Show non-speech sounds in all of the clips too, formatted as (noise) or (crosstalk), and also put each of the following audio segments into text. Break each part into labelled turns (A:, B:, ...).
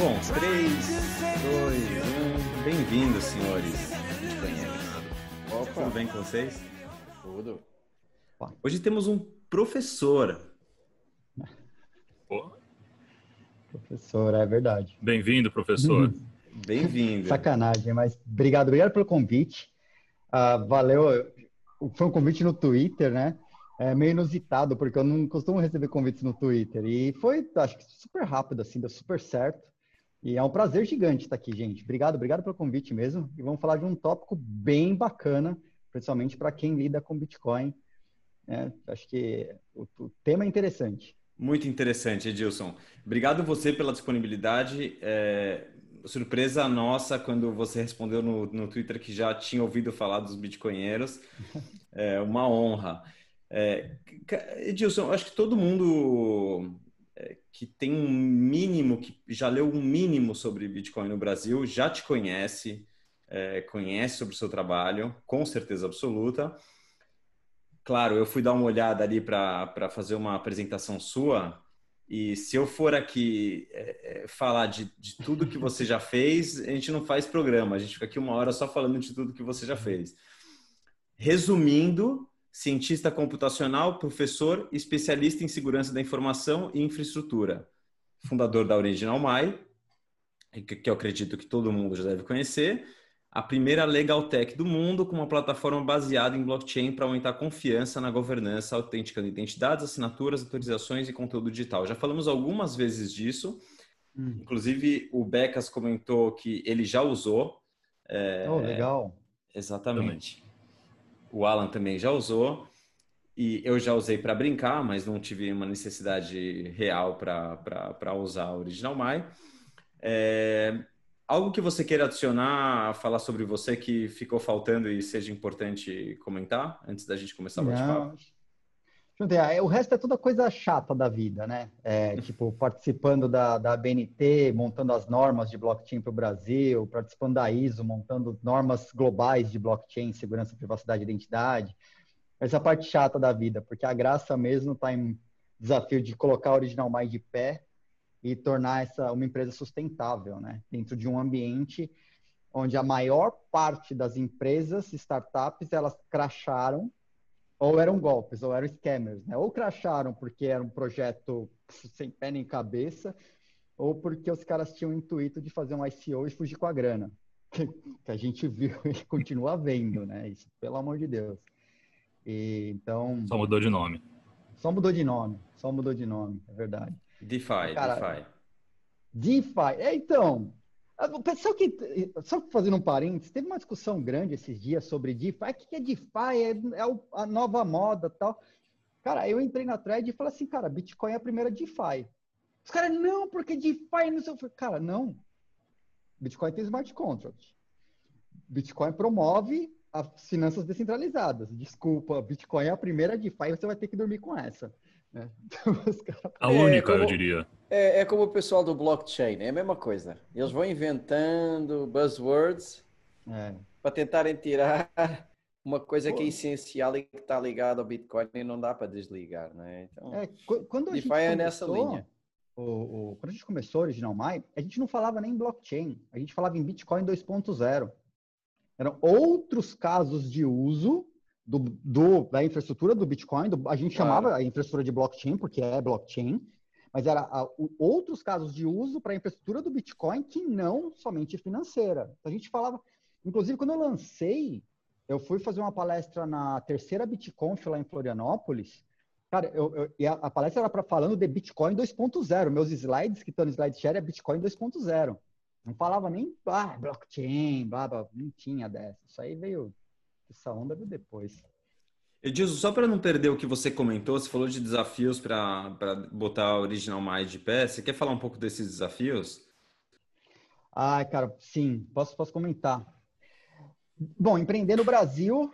A: Bom, 3, 2, 1. Bem-vindos, senhores.
B: Opa,
A: Tudo bem com vocês?
B: tudo.
A: Hoje temos um professor.
C: Pô,
D: Professor, é verdade.
C: Bem-vindo, professor. (laughs)
A: Bem-vindo.
D: Sacanagem, mas obrigado, obrigado pelo convite. Ah, valeu. Foi um convite no Twitter, né? É meio inusitado, porque eu não costumo receber convites no Twitter. E foi, acho que super rápido, assim, deu super certo. E é um prazer gigante estar aqui, gente. Obrigado, obrigado pelo convite mesmo. E vamos falar de um tópico bem bacana, principalmente para quem lida com Bitcoin. né? acho que o, o tema é interessante.
A: Muito interessante, Edilson. Obrigado você pela disponibilidade. É, surpresa nossa quando você respondeu no, no Twitter que já tinha ouvido falar dos bitcoinheiros. (laughs) É uma honra. É, Edilson, eu acho que todo mundo é, que tem um mínimo, que já leu um mínimo sobre Bitcoin no Brasil, já te conhece, é, conhece sobre o seu trabalho, com certeza absoluta. Claro, eu fui dar uma olhada ali para fazer uma apresentação sua, e se eu for aqui é, é, falar de, de tudo que você já fez, a gente não faz programa, a gente fica aqui uma hora só falando de tudo que você já fez. Resumindo, cientista computacional, professor, especialista em segurança da informação e infraestrutura, fundador da Original My, que eu acredito que todo mundo já deve conhecer, a primeira legal tech do mundo com uma plataforma baseada em blockchain para aumentar a confiança na governança, autenticando identidades, assinaturas, autorizações e conteúdo digital. Já falamos algumas vezes disso, inclusive o Becas comentou que ele já usou. É,
D: Oh, legal.
A: Exatamente. O Alan também já usou. E eu já usei para brincar, mas não tive uma necessidade real para usar a Original My. É, algo que você queira adicionar, falar sobre você que ficou faltando e seja importante comentar antes da gente começar o bate-papo?
D: Não. Deixa eu ver, é, O resto é toda coisa chata da vida, né? É, (laughs) tipo, participando da, da BNT, montando as normas de blockchain para o Brasil, participando da ISO, montando normas globais de blockchain, segurança, privacidade e identidade. Essa parte chata da vida, porque a graça mesmo está em desafio de colocar a Original Mais de pé e tornar essa uma empresa sustentável, né? Dentro de um ambiente onde a maior parte das empresas, startups, elas cracharam ou eram golpes, ou eram scammers, né? Ou cracharam porque era um projeto sem pé nem cabeça, ou porque os caras tinham o intuito de fazer um ICO e fugir com a grana. (laughs) Que, que a gente viu (laughs) e continua vendo, né? Isso, pelo amor de Deus. E, então,
C: Só mudou de nome.
D: só mudou de nome, só mudou de nome, é verdade.
A: DeFi,
D: Cara,
A: DeFi.
D: DeFi. É, então, o pessoal que. Só fazendo um parênteses, teve uma discussão grande esses dias sobre DeFi. O que é DeFi? É, é a nova moda tal. Cara, eu entrei na thread e falei assim, cara, Bitcoin é a primeira DeFi. Os caras, não, porque DeFi não sei. Cara, não. Bitcoin tem smart contract. Bitcoin promove as finanças descentralizadas. Desculpa, Bitcoin é a primeira DeFi e você vai ter que dormir com essa. né? (laughs) Então, os caras
C: A
B: É,
C: única,
B: como-
C: eu diria.
B: É, é como o pessoal do blockchain, é a mesma coisa. Eles vão inventando buzzwords
D: É.
B: para tentarem tirar (laughs) uma coisa que é essencial e que está ligada ao Bitcoin e não dá para desligar, né? Então,
D: É, qu- quando a
B: DeFi é nessa linha.
D: O, o- quando a gente começou o Original My, a gente não falava nem em blockchain, a gente falava em Bitcoin 2.0. Eram outros casos de uso do, do- da infraestrutura do Bitcoin, do- a gente
B: Claro.
D: chamava a infraestrutura de blockchain, porque é blockchain, mas era a- o- outros casos de uso para a infraestrutura do Bitcoin que não somente financeira. A gente falava, inclusive quando eu lancei, eu fui fazer uma palestra na terceira BitConf lá em Florianópolis, Cara, eu, eu- e a, a palestra era para falando de Bitcoin 2.0. Meus slides que estão no SlideShare é Bitcoin 2.0. Não falava nem ah, blockchain, blá, blá, não tinha dessa. Isso aí veio, essa onda veio depois.
A: Edilson, só para não perder o que você comentou, você falou de desafios para botar a Original Mais de pé. Você quer falar um pouco desses desafios?
D: Ah, cara, sim, posso, posso comentar. Bom, empreender no Brasil,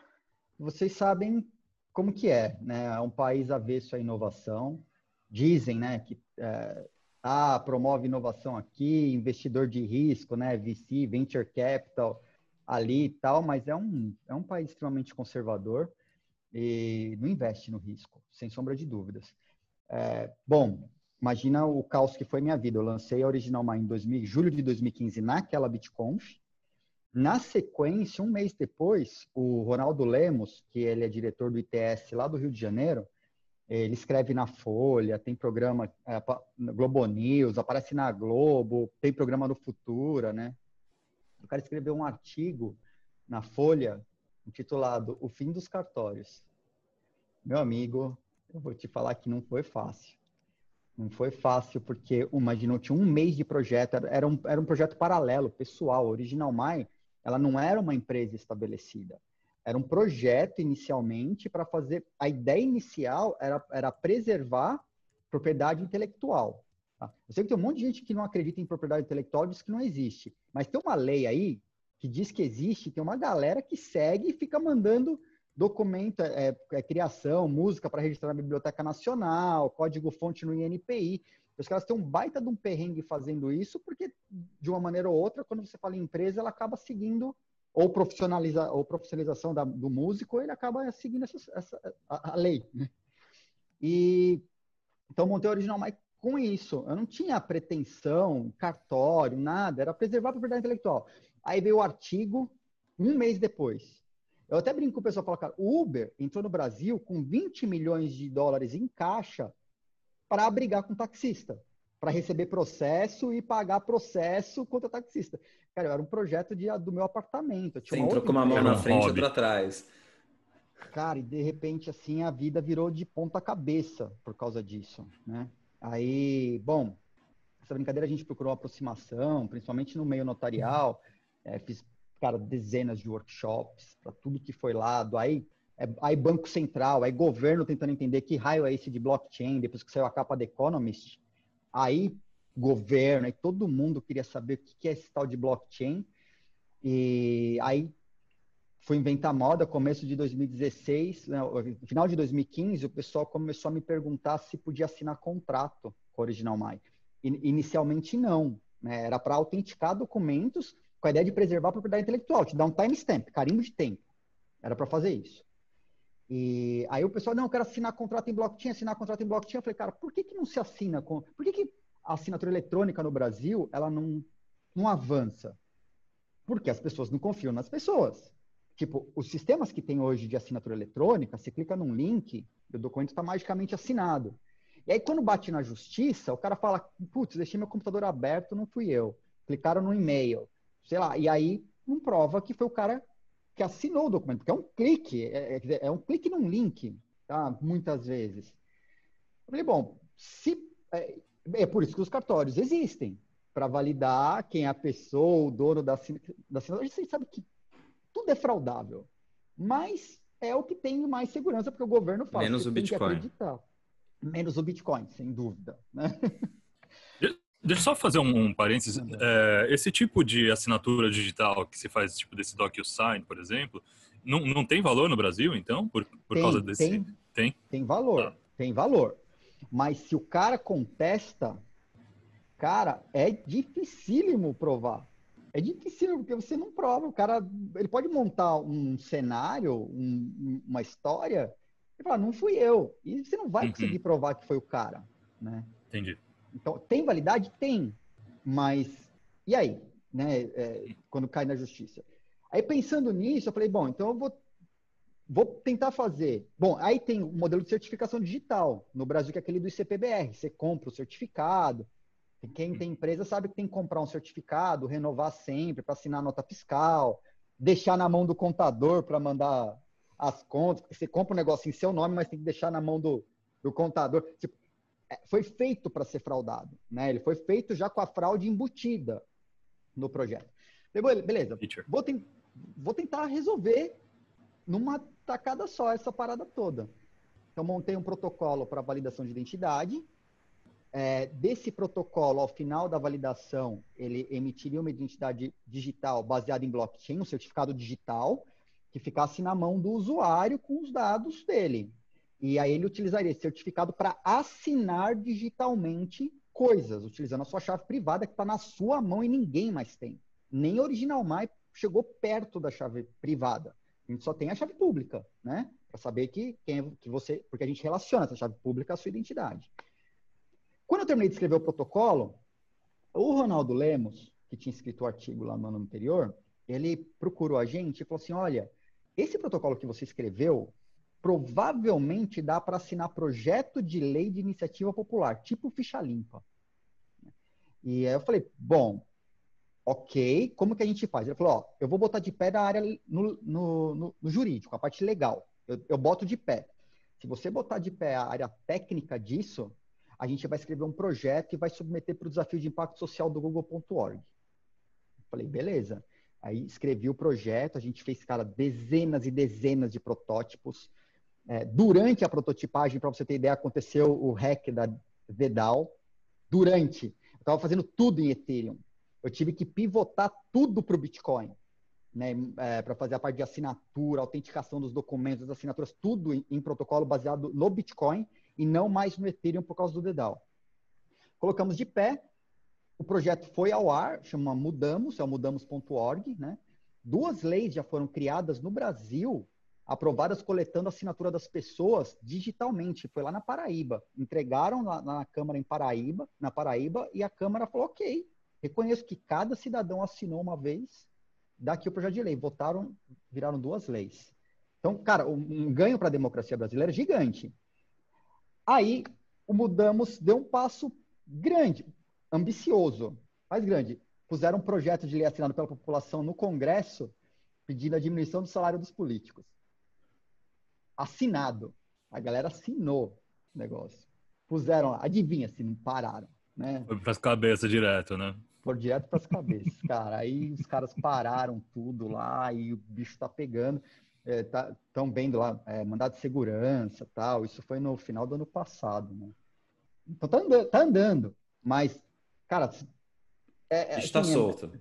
D: vocês sabem como que é, né? É um país avesso à inovação. Dizem, né, que é, ah, promove inovação aqui, investidor de risco, né, VC, venture capital ali e tal, mas é um, é um país extremamente conservador e não investe no risco, sem sombra de dúvidas. É, bom, imagina o caos que foi minha vida. Eu lancei a Original Mind em 2000, julho de 2015 naquela BitConf. Na sequência, um mês depois, o Ronaldo Lemos, que ele é diretor do ITS lá do Rio de Janeiro, ele escreve na Folha, tem programa é, Globo News, aparece na Globo, tem programa no Futura, né? O cara escreveu um artigo na Folha intitulado O Fim dos Cartórios. Meu amigo, eu vou te falar que não foi fácil. Não foi fácil, porque, imagina, tinha um mês de projeto, era um, era um projeto paralelo, pessoal. Original Mai, ela não era uma empresa estabelecida. Era um projeto inicialmente para fazer. A ideia inicial era, era preservar propriedade intelectual. Tá? Eu sei que tem um monte de gente que não acredita em propriedade intelectual diz que não existe. Mas tem uma lei aí que diz que existe, tem uma galera que segue e fica mandando documento, é, é criação, música para registrar na Biblioteca Nacional, código-fonte no INPI. Os caras têm um baita de um perrengue fazendo isso, porque de uma maneira ou outra, quando você fala em empresa, ela acaba seguindo ou profissionaliza ou profissionalização da, do músico, ele acaba seguindo essa, essa a, a, lei. Né? E então montei o Original Mike com isso. Eu não tinha pretensão, cartório, nada. Era preservar a propriedade intelectual. Aí veio o artigo um mês depois. Eu até brinco com o pessoal, falo, cara, o Uber entrou no Brasil com 20 milhões de dólares em caixa para brigar com o taxista, para receber processo e pagar processo contra o taxista. Cara, era um projeto de, do meu apartamento.
A: Você entrou com uma mão na frente e outra atrás.
D: Cara, e de repente, assim, a vida virou de ponta cabeça por causa disso, né? Aí, bom, essa brincadeira a gente procurou aproximação, principalmente no meio notarial. É, fiz cara, dezenas de workshops para tudo que foi lado. Aí, é, aí Banco Central, aí governo tentando entender que raio é esse de blockchain, depois que saiu a capa da Economist. Aí governo, aí todo mundo queria saber o que é esse tal de blockchain. E aí fui inventar moda, começo de 2016, né, final de 2015, o pessoal começou a me perguntar se podia assinar contrato com a Original My. Inicialmente não, né? era para autenticar documentos com a ideia de preservar a propriedade intelectual, te dar um timestamp, carimbo de tempo. Era para fazer isso. E aí o pessoal, não, eu quero assinar contrato em blockchain, assinar contrato em blockchain. Eu falei, cara, por que, que não se assina com. Por que, que a assinatura eletrônica no Brasil ela não, não avança? Porque as pessoas não confiam nas pessoas. Tipo, os sistemas que tem hoje de assinatura eletrônica, você clica num link o documento está magicamente assinado. E aí, quando bate na justiça, o cara fala: putz, deixei meu computador aberto, não fui eu. Clicaram no e-mail sei lá, e aí não prova que foi o cara que assinou o documento, porque é um clique, é, é, é um clique num link, tá? Muitas vezes. Eu falei, bom, se é, é por isso que os cartórios existem, para validar quem é a pessoa, o dono da, da assinatura. Você sabe que tudo é fraudável, mas é o que tem mais segurança, porque o governo fala
A: Menos o Bitcoin.
D: Menos o Bitcoin, sem dúvida. Né? (laughs)
C: Deixa eu só fazer um, um parênteses. É, esse tipo de assinatura digital que se faz, tipo desse DocuSign, por exemplo, não, não tem valor no Brasil, então? Por, por
D: tem,
C: causa desse.
D: Tem, tem? Tem valor, ah. tem valor. Mas se o cara contesta, cara, é dificílimo provar. É difícil porque você não prova. O cara, ele pode montar um cenário, um, uma história, e falar, não fui eu. E você não vai uhum. conseguir provar que foi o cara, né?
C: Entendi.
D: Então, tem validade? Tem. Mas, e aí? Né? É, quando cai na justiça. Aí, pensando nisso, eu falei, bom, então eu vou, vou tentar fazer. Bom, aí tem o modelo de certificação digital no Brasil, que é aquele do ICPBR. Você compra o certificado. Quem tem empresa sabe que tem que comprar um certificado, renovar sempre para assinar nota fiscal, deixar na mão do contador para mandar as contas, você compra um negócio em seu nome, mas tem que deixar na mão do, do contador. Tipo, foi feito para ser fraudado, né? Ele foi feito já com a fraude embutida no projeto. Beleza, vou, ten vou tentar resolver numa tacada só essa parada toda. Então, montei um protocolo para validação de identidade. É, desse protocolo, ao final da validação, ele emitiria uma identidade digital baseada em blockchain, um certificado digital, que ficasse na mão do usuário com os dados dele. E aí ele utilizaria esse certificado para assinar digitalmente coisas, utilizando a sua chave privada que está na sua mão e ninguém mais tem. Nem Original My chegou perto da chave privada. A gente só tem a chave pública, né? Para saber que, quem, é, que você. Porque a gente relaciona essa chave pública à sua identidade. Quando eu terminei de escrever o protocolo, o Ronaldo Lemos, que tinha escrito o artigo lá no ano anterior, ele procurou a gente e falou assim: olha, esse protocolo que você escreveu provavelmente dá para assinar projeto de lei de iniciativa popular, tipo ficha limpa. E aí eu falei, bom, ok, como que a gente faz? Ele falou, ó, eu vou botar de pé na área no, no, no, no jurídico, a parte legal. Eu, eu boto de pé. Se você botar de pé a área técnica disso, a gente vai escrever um projeto e vai submeter para o desafio de impacto social do google.org. Falei, beleza. Aí escrevi o projeto, a gente fez, cara, dezenas e dezenas de protótipos. É, durante a prototipagem, para você ter ideia, aconteceu o hack da Vedal. Durante, eu estava fazendo tudo em Ethereum. Eu tive que pivotar tudo para o Bitcoin, né, é, para fazer a parte de assinatura, autenticação dos documentos, das assinaturas, tudo em, em, protocolo baseado no Bitcoin e não mais no Ethereum por causa do Dedal. Colocamos de pé, o projeto foi ao ar, chama Mudamos, é o mudamos.org, né? Duas leis já foram criadas no Brasil, aprovadas coletando a assinatura das pessoas digitalmente. Foi lá na Paraíba. Entregaram na, na Câmara em Paraíba, na Paraíba, e a Câmara falou: ok, reconheço que cada cidadão assinou uma vez, daqui o projeto de lei. Votaram, viraram duas leis. Então, cara, um ganho para a democracia brasileira gigante. Aí, o Mudamos deu um passo grande ambicioso, mais grande. Puseram um projeto de lei assinado pela população no Congresso pedindo a diminuição do salário dos políticos. Assinado. A galera assinou o negócio. Puseram lá, adivinha se não pararam, né?
C: Foi para as cabeças direto, né?
D: Foi direto para as cabeças, (laughs) cara. Aí os caras pararam tudo lá e o bicho tá pegando. Estão é, tá, vendo lá, é, mandado de segurança tal. Isso foi no final do ano passado, né? Então tá andando, tá andando mas Cara,
A: é, está é, assim, solto.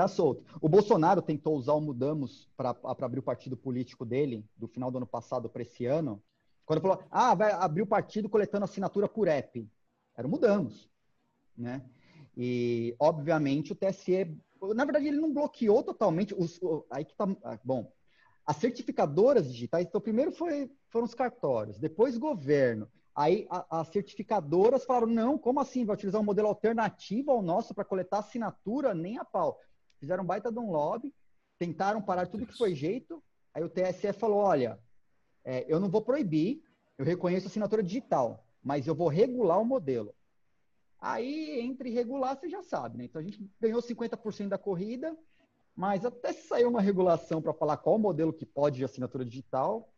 D: Está solto. O Bolsonaro tentou usar o Mudamos para abrir o partido político dele, do final do ano passado para esse ano, quando falou, ah, vai abrir o partido coletando assinatura por app. Era o Mudamos, né? E, obviamente, o TSE... Na verdade, ele não bloqueou totalmente... Os, aí que tá... Ah, bom, as certificadoras digitais, então, primeiro foi, foram os cartórios, depois governo, Aí as certificadoras falaram: não, como assim? Vai utilizar um modelo alternativo ao nosso para coletar assinatura? Nem a pau. Fizeram um baita de um lobby, tentaram parar tudo que foi jeito. Aí o TSE falou: olha, é, eu não vou proibir, eu reconheço assinatura digital, mas eu vou regular o modelo. Aí, entre regular, você já sabe, né? Então a gente ganhou 50% da corrida, mas até sair uma regulação para falar qual modelo que pode de assinatura digital,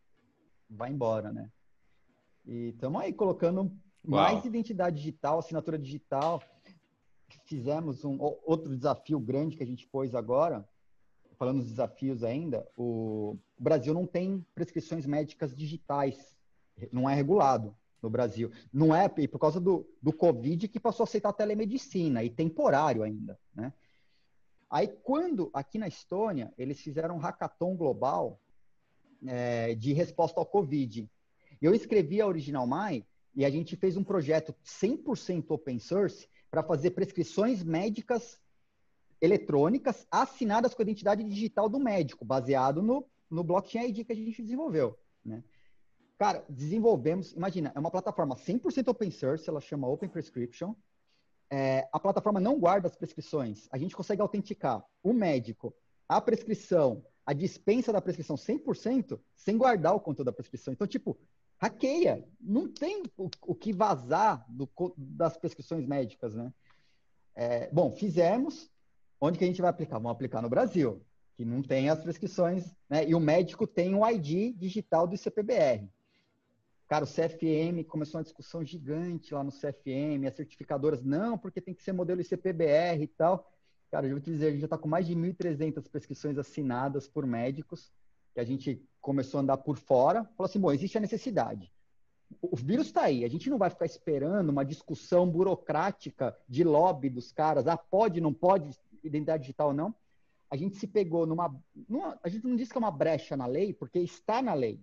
D: vai embora, né? E estamos aí colocando Uau. mais identidade digital, assinatura digital. Fizemos um outro desafio grande que a gente pôs agora, falando dos desafios ainda, o, Brasil não tem prescrições médicas digitais, não é regulado no Brasil. Não é por causa do, do Covid que passou a aceitar a telemedicina, e temporário ainda, né? Aí, quando, aqui na Estônia, eles fizeram um hackathon global é, de resposta ao Covid. Eu escrevi a Original My e a gente fez um projeto 100% open source para fazer prescrições médicas eletrônicas assinadas com a identidade digital do médico, baseado no, no blockchain ID que a gente desenvolveu, né? Cara, desenvolvemos, imagina, é uma plataforma 100% open source, ela chama Open Prescription. É, a plataforma não guarda as prescrições. A gente consegue autenticar o médico, a prescrição, a dispensa da prescrição 100% sem guardar o conteúdo da prescrição. Então, tipo, hackeia. Não tem o, o que vazar do, das prescrições médicas, né? É, bom, fizemos. Onde que a gente vai aplicar? Vamos aplicar no Brasil, que não tem as prescrições, né? E o médico tem o ID digital do ICPBR. Cara, o CFM começou uma discussão gigante lá no CFM, as certificadoras, não, porque tem que ser modelo ICPBR e tal. Cara, eu vou te dizer, a gente já está com mais de 1.300 prescrições assinadas por médicos, que a gente começou a andar por fora, falou assim, bom, existe a necessidade. O vírus está aí, a gente não vai ficar esperando uma discussão burocrática de lobby dos caras, ah, pode, não pode, identidade digital ou não. A gente se pegou numa, numa, A gente não diz que é uma brecha na lei, porque está na lei.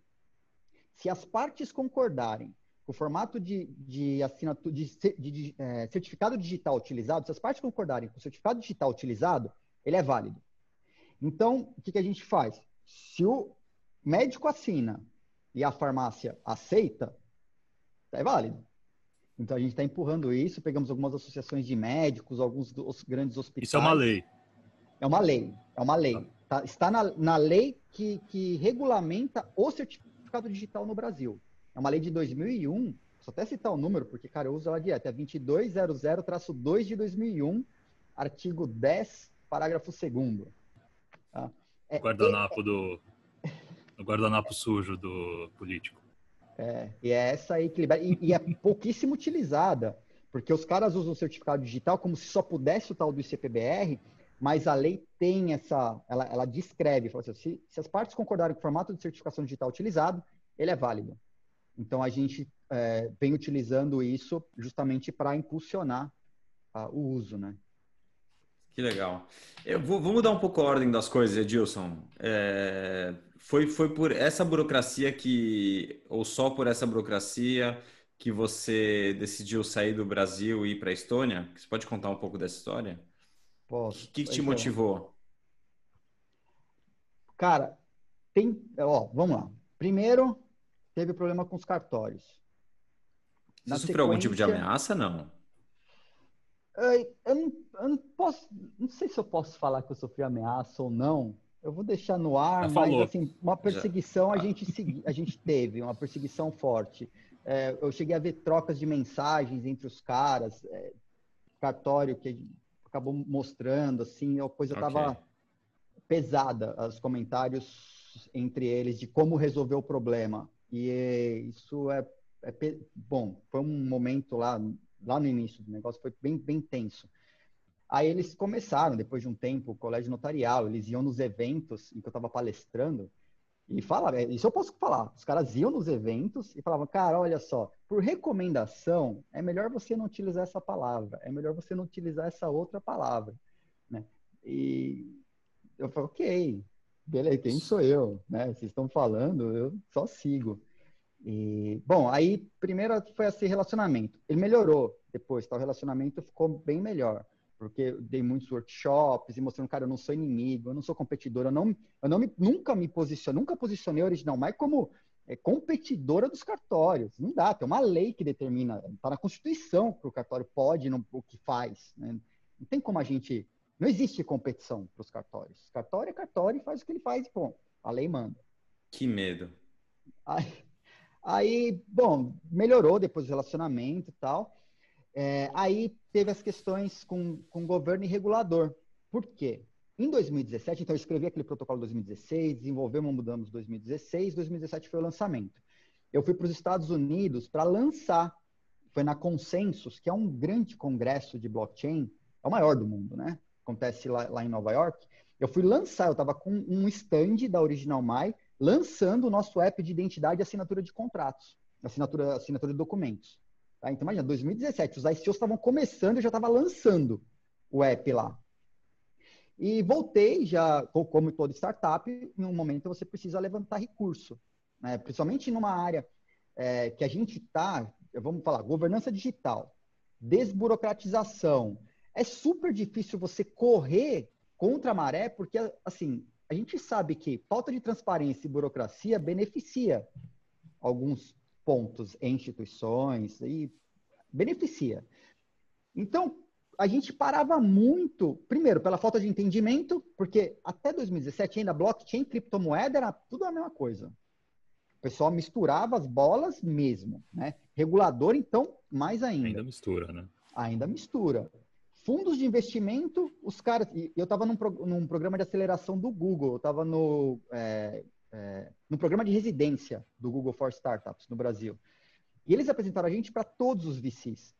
D: Se as partes concordarem com o formato de, de assinatura, de, de, de é, certificado digital utilizado, se as partes concordarem com o certificado digital utilizado, ele é válido. Então, o que, que a gente faz? Se o médico assina e a farmácia aceita, é válido. Então a gente está empurrando isso, pegamos algumas associações de médicos, alguns dos grandes hospitais.
C: Isso é uma lei.
D: É uma lei, é uma lei. Tá, está na, na lei que, que regulamenta o certificado digital no Brasil. É uma lei de 2001, só até citar o número, porque, cara, eu uso ela direto, é 2200-2 de 2001, artigo 10, parágrafo 2
C: tá? é, guardanapo é, do... O guardanapo sujo do político.
D: É, e é essa aí que libera. E, e, é pouquíssimo utilizada, porque os caras usam o certificado digital como se só pudesse o tal do ICPBR, mas a lei tem essa. Ela, ela descreve, fala assim, se, se, as partes concordarem com o formato de certificação digital utilizado, ele é válido. Então a gente é, vem utilizando isso justamente para impulsionar uh, o uso, né?
A: Que legal. Eu vou, vou, mudar um pouco a ordem das coisas, Edilson. É, foi, foi por essa burocracia que, ou só por essa burocracia, que você decidiu sair do Brasil e ir para a Estônia? Você pode contar um pouco dessa história?
D: Posso.
A: O que, que te motivou?
D: Cara, tem. Ó, vamos lá. Primeiro, teve problema com os cartórios.
A: Você sofreu algum tipo de ameaça, não?
D: Eu não, eu não, posso, não sei se eu posso falar que eu sofri ameaça ou não. Eu vou deixar no ar, Já mas assim, uma perseguição Já. a gente a gente teve, uma perseguição forte. É, eu cheguei a ver trocas de mensagens entre os caras, é, cartório que acabou mostrando, assim, a coisa estava okay. pesada, os comentários entre eles de como resolver o problema. E isso é, é bom, foi um momento lá lá no início do negócio, foi bem, bem tenso. Aí eles começaram, depois de um tempo, o colégio notarial, eles iam nos eventos em que eu estava palestrando e falavam, é, isso eu posso falar, os caras iam nos eventos e falavam, cara, olha só, por recomendação, é melhor você não utilizar essa palavra, é melhor você não utilizar essa outra palavra, né? E eu falo, ok, beleza, quem sou eu, né? Vocês estão falando, eu só sigo. E, bom, aí primeiro foi esse relacionamento. Ele melhorou depois, tá? O relacionamento ficou bem melhor, porque eu dei muitos workshops e mostrando, cara, eu não sou inimigo, eu não sou competidor, eu não, eu não me, nunca me posicionei, nunca posicionei Original mais como é, competidora dos cartórios. Não dá, tem uma lei que determina, tá na Constituição que o cartório pode, não, o que faz. Né? Não tem como a gente. Não existe competição para os cartórios. Cartório é cartório e faz o que ele faz e bom, a lei manda.
A: Que medo.
D: Aí, Aí, bom, melhorou depois do relacionamento e tal. É, aí teve as questões com, com governo e regulador. Por quê? Em 2017, então eu escrevi aquele protocolo 2016, desenvolvemos, mudamos 2016, 2017 foi o lançamento. Eu fui para os Estados Unidos para lançar, foi na Consensus, que é um grande congresso de blockchain, é o maior do mundo, né? Acontece lá, lá em Nova York. Eu fui lançar, eu estava com um stand da Original My, lançando o nosso app de identidade e assinatura de contratos, assinatura, assinatura de documentos. Tá? Então, imagina, 2017, os ICOs estavam começando e já estava lançando o app lá. E voltei já, como toda startup, em um momento você precisa levantar recurso. Né? Principalmente numa área é, que a gente está, vamos falar, governança digital, desburocratização. É super difícil você correr contra a maré, porque, assim, a gente sabe que falta de transparência e burocracia beneficia alguns pontos em instituições e beneficia. Então, a gente parava muito, primeiro, pela falta de entendimento, porque até 2017 ainda blockchain, criptomoeda era tudo a mesma coisa. O pessoal misturava as bolas mesmo, né? Regulador, então, mais ainda.
C: Ainda mistura, né?
D: Ainda mistura. Fundos de investimento, os caras. Eu estava num, num, programa de aceleração do Google, eu estava no, é, é, no programa de residência do Google for Startups no Brasil. E eles apresentaram a gente para todos os VCs.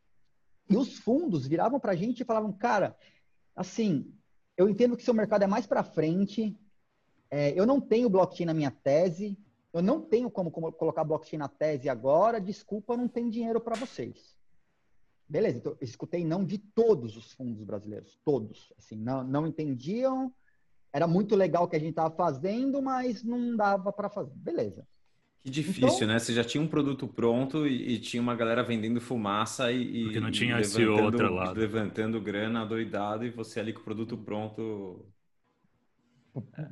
D: E os fundos viravam para a gente e falavam, cara, assim, eu entendo que seu mercado é mais para frente, é, eu não tenho blockchain na minha tese, eu não tenho como, como colocar blockchain na tese agora, desculpa, não tem dinheiro para vocês. Beleza, então eu escutei não de todos os fundos brasileiros, todos. Assim, não, não entendiam, era muito legal o que a gente estava fazendo, mas não dava para fazer. Beleza.
A: Que difícil, então, né? Você já tinha um produto pronto e, e tinha uma galera vendendo fumaça e.
C: Porque não tinha esse outro lado.
A: Levantando grana doidado e você ali com o produto pronto.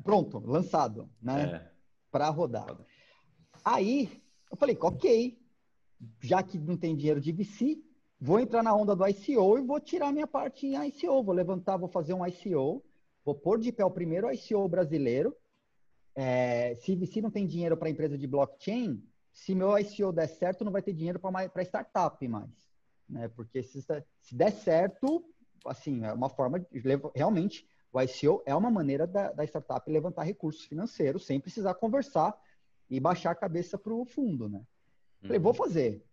D: Pronto, lançado, né? É. Para rodar. Aí, eu falei, ok, já que não tem dinheiro de VC, vou entrar na onda do ICO e vou tirar minha parte em ICO. Vou levantar, vou fazer um ICO, vou pôr de pé o primeiro ICO brasileiro. É, se, se não tem dinheiro para empresa de blockchain, se meu ICO der certo, não vai ter dinheiro para startup mais. Né? Porque se, se der certo, assim, é uma forma de realmente o ICO é uma maneira da, da, startup levantar recursos financeiros sem precisar conversar e baixar a cabeça para o fundo, né? Falei, uhum. vou fazer.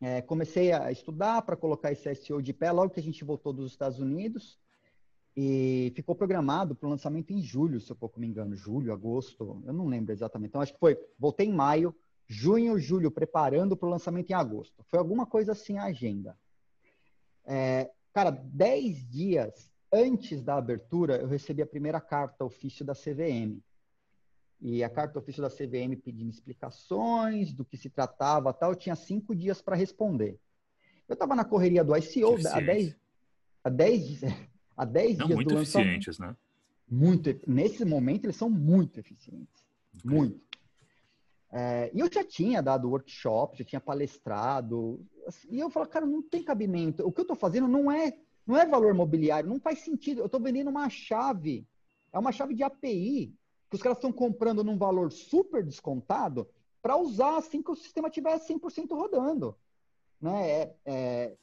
D: É, comecei a estudar para colocar esse SEO de pé logo que a gente voltou dos Estados Unidos e ficou programado para o lançamento em julho, se eu pouco me engano, julho, agosto, eu não lembro exatamente. Então acho que foi, voltei em maio, junho, julho, preparando para o lançamento em agosto. Foi alguma coisa assim a agenda. É, cara, 10 dias antes da abertura, eu recebi a primeira carta ofício da CVM. E a carta ofício da CVM pedindo explicações do que se tratava tal, eu tinha cinco dias para responder. Eu estava na correria do ICO há 10 a 10 a 10 dias
C: muito
D: do
C: eficientes, né?
D: Muito, nesse momento eles são muito eficientes. Okay. Muito. É, e eu já tinha dado workshop, já tinha palestrado. Assim, e eu falo, cara, não tem cabimento. O que eu estou fazendo não é, não é valor mobiliário, não faz sentido. Eu estou vendendo uma chave. É uma chave de API que os caras estão comprando num valor super descontado para usar assim que o sistema tiver 100% rodando. Né? É, é,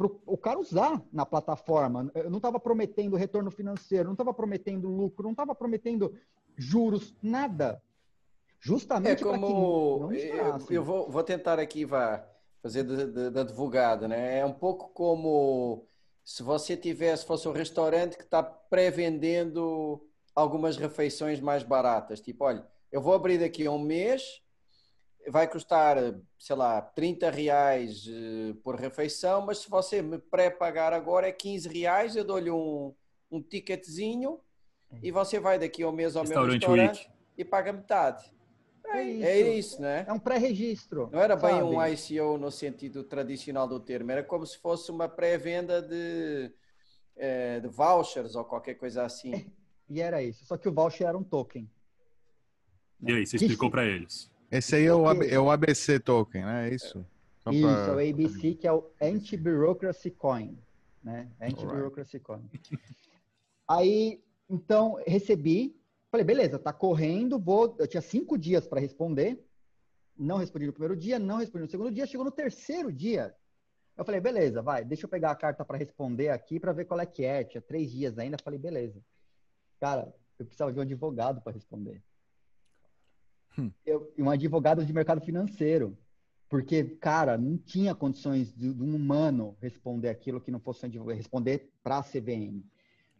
D: pro, o cara usar na plataforma. Eu não estava prometendo retorno financeiro, não estava prometendo lucro, não estava prometendo juros, nada. Justamente
B: é como eu, eu vou, vou, tentar aqui vá fazer de, advogado, né? É um pouco como se você tivesse fosse um restaurante que está pré-vendendo algumas refeições mais baratas. Tipo, olha, eu vou abrir daqui a um mês, vai custar, sei lá, 30 reais uh, por refeição, mas se você me pré-pagar agora é 15 reais, eu dou-lhe um, um ticketzinho e você vai daqui a um mês ao meu restaurante e paga metade. É, é isso, é isso né?
D: É um pré-registro.
B: Não era bem sabe? um ICO no sentido tradicional do termo, era como se fosse uma pré-venda de, eh, de vouchers ou qualquer coisa assim. (laughs)
D: E era isso. Só que o voucher era um token.
C: E aí, você explicou para eles?
E: Esse aí é o, é o ABC token, né? É isso?
D: Só isso, pra... é o ABC, que é o Anti-Bureaucracy Coin. Né? Anti-Bureaucracy Coin. Aí, então, recebi. Falei, beleza, tá correndo, vou. Eu tinha cinco dias para responder. Não respondi no primeiro dia, não respondi no segundo dia. Chegou no terceiro dia. Eu falei, beleza, vai, deixa eu pegar a carta para responder aqui para ver qual é que é. Tinha três dias ainda. Falei, beleza. Cara, eu precisava de um advogado para responder. Hum. Eu, um advogado de mercado financeiro. Porque, cara, não tinha condições de, de um humano responder aquilo que não fosse um advogado, responder para a CVM.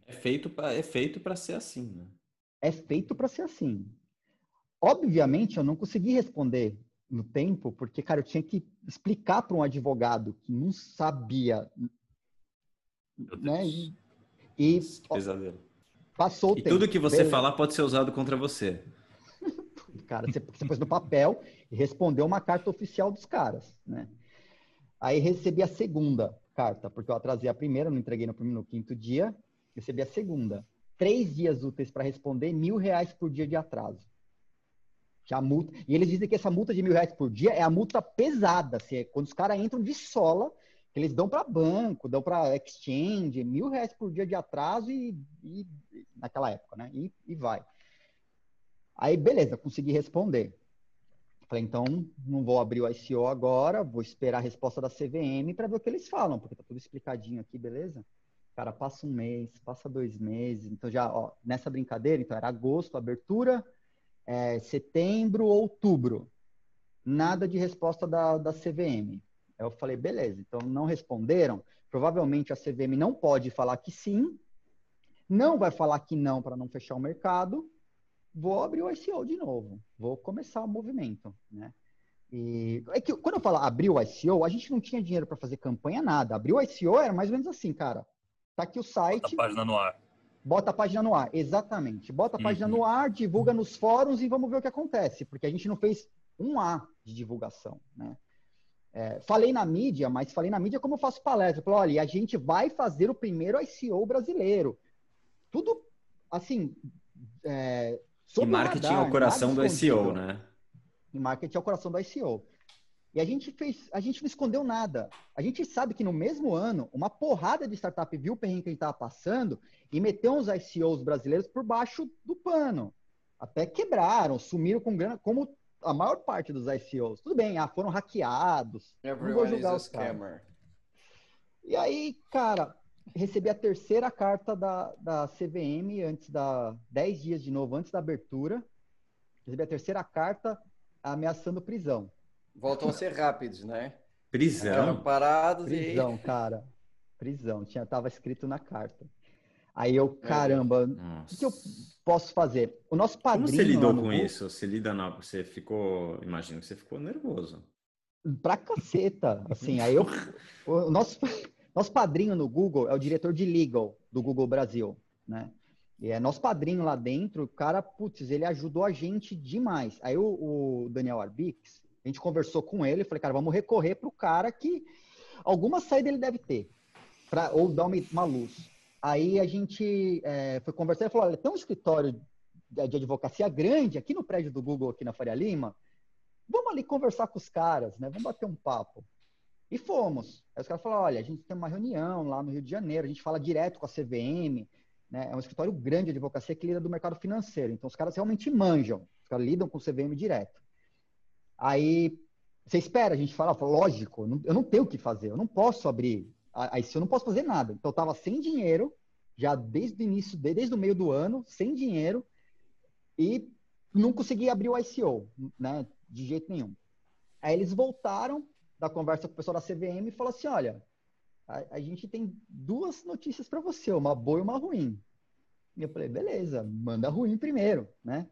A: É feito para é feito para ser assim, né?
D: É feito para ser assim. Obviamente, eu não consegui responder no tempo, porque, cara, eu tinha que explicar para um advogado que não sabia, né? E,
A: e pesadelo.
D: Passou o
A: e tempo. tudo que você Beleza. falar pode ser usado contra você.
D: Cara, você, você pôs no papel e respondeu uma carta oficial dos caras, né? Aí recebi a segunda carta, porque eu atrasei a primeira, não entreguei no, no quinto dia, recebi a segunda. Três dias úteis para responder, mil reais por dia de atraso. Já multa. E eles dizem que essa multa de mil reais por dia é a multa pesada, assim, é quando os caras entram de sola que eles dão para banco, dão para exchange, mil reais por dia de atraso e, e naquela época, né? E, e, vai. Aí, beleza, consegui responder. Falei, então, não vou abrir o ICO agora, vou esperar a resposta da CVM para ver o que eles falam, porque tá tudo explicadinho aqui, beleza? Cara, passa um mês, passa dois meses, então já, ó, nessa brincadeira, então era agosto, abertura, é, setembro, outubro. Nada de resposta da, da CVM. Eu falei, beleza, então não responderam. Provavelmente a CVM não pode falar que sim, não vai falar que não para não fechar o mercado. Vou abrir o ICO de novo, vou começar o movimento, né? E é que quando eu falo abrir o ICO, a gente não tinha dinheiro para fazer campanha, nada. Abrir o ICO era mais ou menos assim, cara. Tá aqui o site.
C: Bota a página no ar.
D: Bota a página no ar, exatamente. Bota a uhum. página no ar, divulga nos fóruns e vamos ver o que acontece, porque a gente não fez um A de divulgação, né? É, falei na mídia, mas falei na mídia como eu faço palestra. Falei, olha, a gente vai fazer o primeiro ICO brasileiro. Tudo, assim... É,
A: e marketing radar, é o coração do ICO, né?
D: E marketing é o coração do ICO. E a gente fez, a gente não escondeu nada. A gente sabe que no mesmo ano, uma porrada de startup viu o perrengue que a gente estava passando e meteu uns ICOs brasileiros por baixo do pano. Até quebraram, sumiram com grana, como a maior parte dos ICOs. Tudo bem, ah, foram hackeados.
B: Everyone não vou julgar os caras.
D: E aí, cara, recebi a terceira carta da, da CVM antes da 10 dias de novo antes da abertura. Recebi a terceira carta ameaçando prisão.
B: Voltam a ser rápidos, né?
A: Prisão.
B: parados
D: prisão, e... cara. Prisão. Tinha, tava escrito na carta. Aí eu, caramba, o que eu posso fazer? O nosso padrinho.
A: Como você lidou com isso? Você lida na, você ficou, imagino que você ficou nervoso.
D: Pra caceta, assim. Aí eu, (laughs) o nosso, nosso padrinho no Google é o diretor de legal do Google Brasil, né? E é nosso padrinho lá dentro, o cara, putz, ele ajudou a gente demais. Aí o, o Daniel Arbix, a gente conversou com ele, falei, cara, vamos recorrer para o cara que alguma saída ele deve ter, pra, ou dar uma, uma luz. Aí a gente é, foi conversar e falou, olha, tem um escritório de advocacia grande aqui no prédio do Google, aqui na Faria Lima, vamos ali conversar com os caras, né? Vamos bater um papo. E fomos. Aí os caras falaram, olha, a gente tem uma reunião lá no Rio de Janeiro, a gente fala direto com a CVM, né? É um escritório grande de advocacia que lida do mercado financeiro. Então os caras realmente manjam, os caras lidam com o CVM direto. Aí você espera, a gente fala, lógico, eu não tenho o que fazer, eu não posso abrir, aí eu não posso fazer nada. Então eu estava sem dinheiro, já desde o início, desde o meio do ano, sem dinheiro, e não consegui abrir o ICO, né, de jeito nenhum. Aí eles voltaram da conversa com o pessoal da CVM e falaram assim, olha, a, a gente tem duas notícias para você, uma boa e uma ruim. E eu falei, beleza, manda a ruim primeiro, né?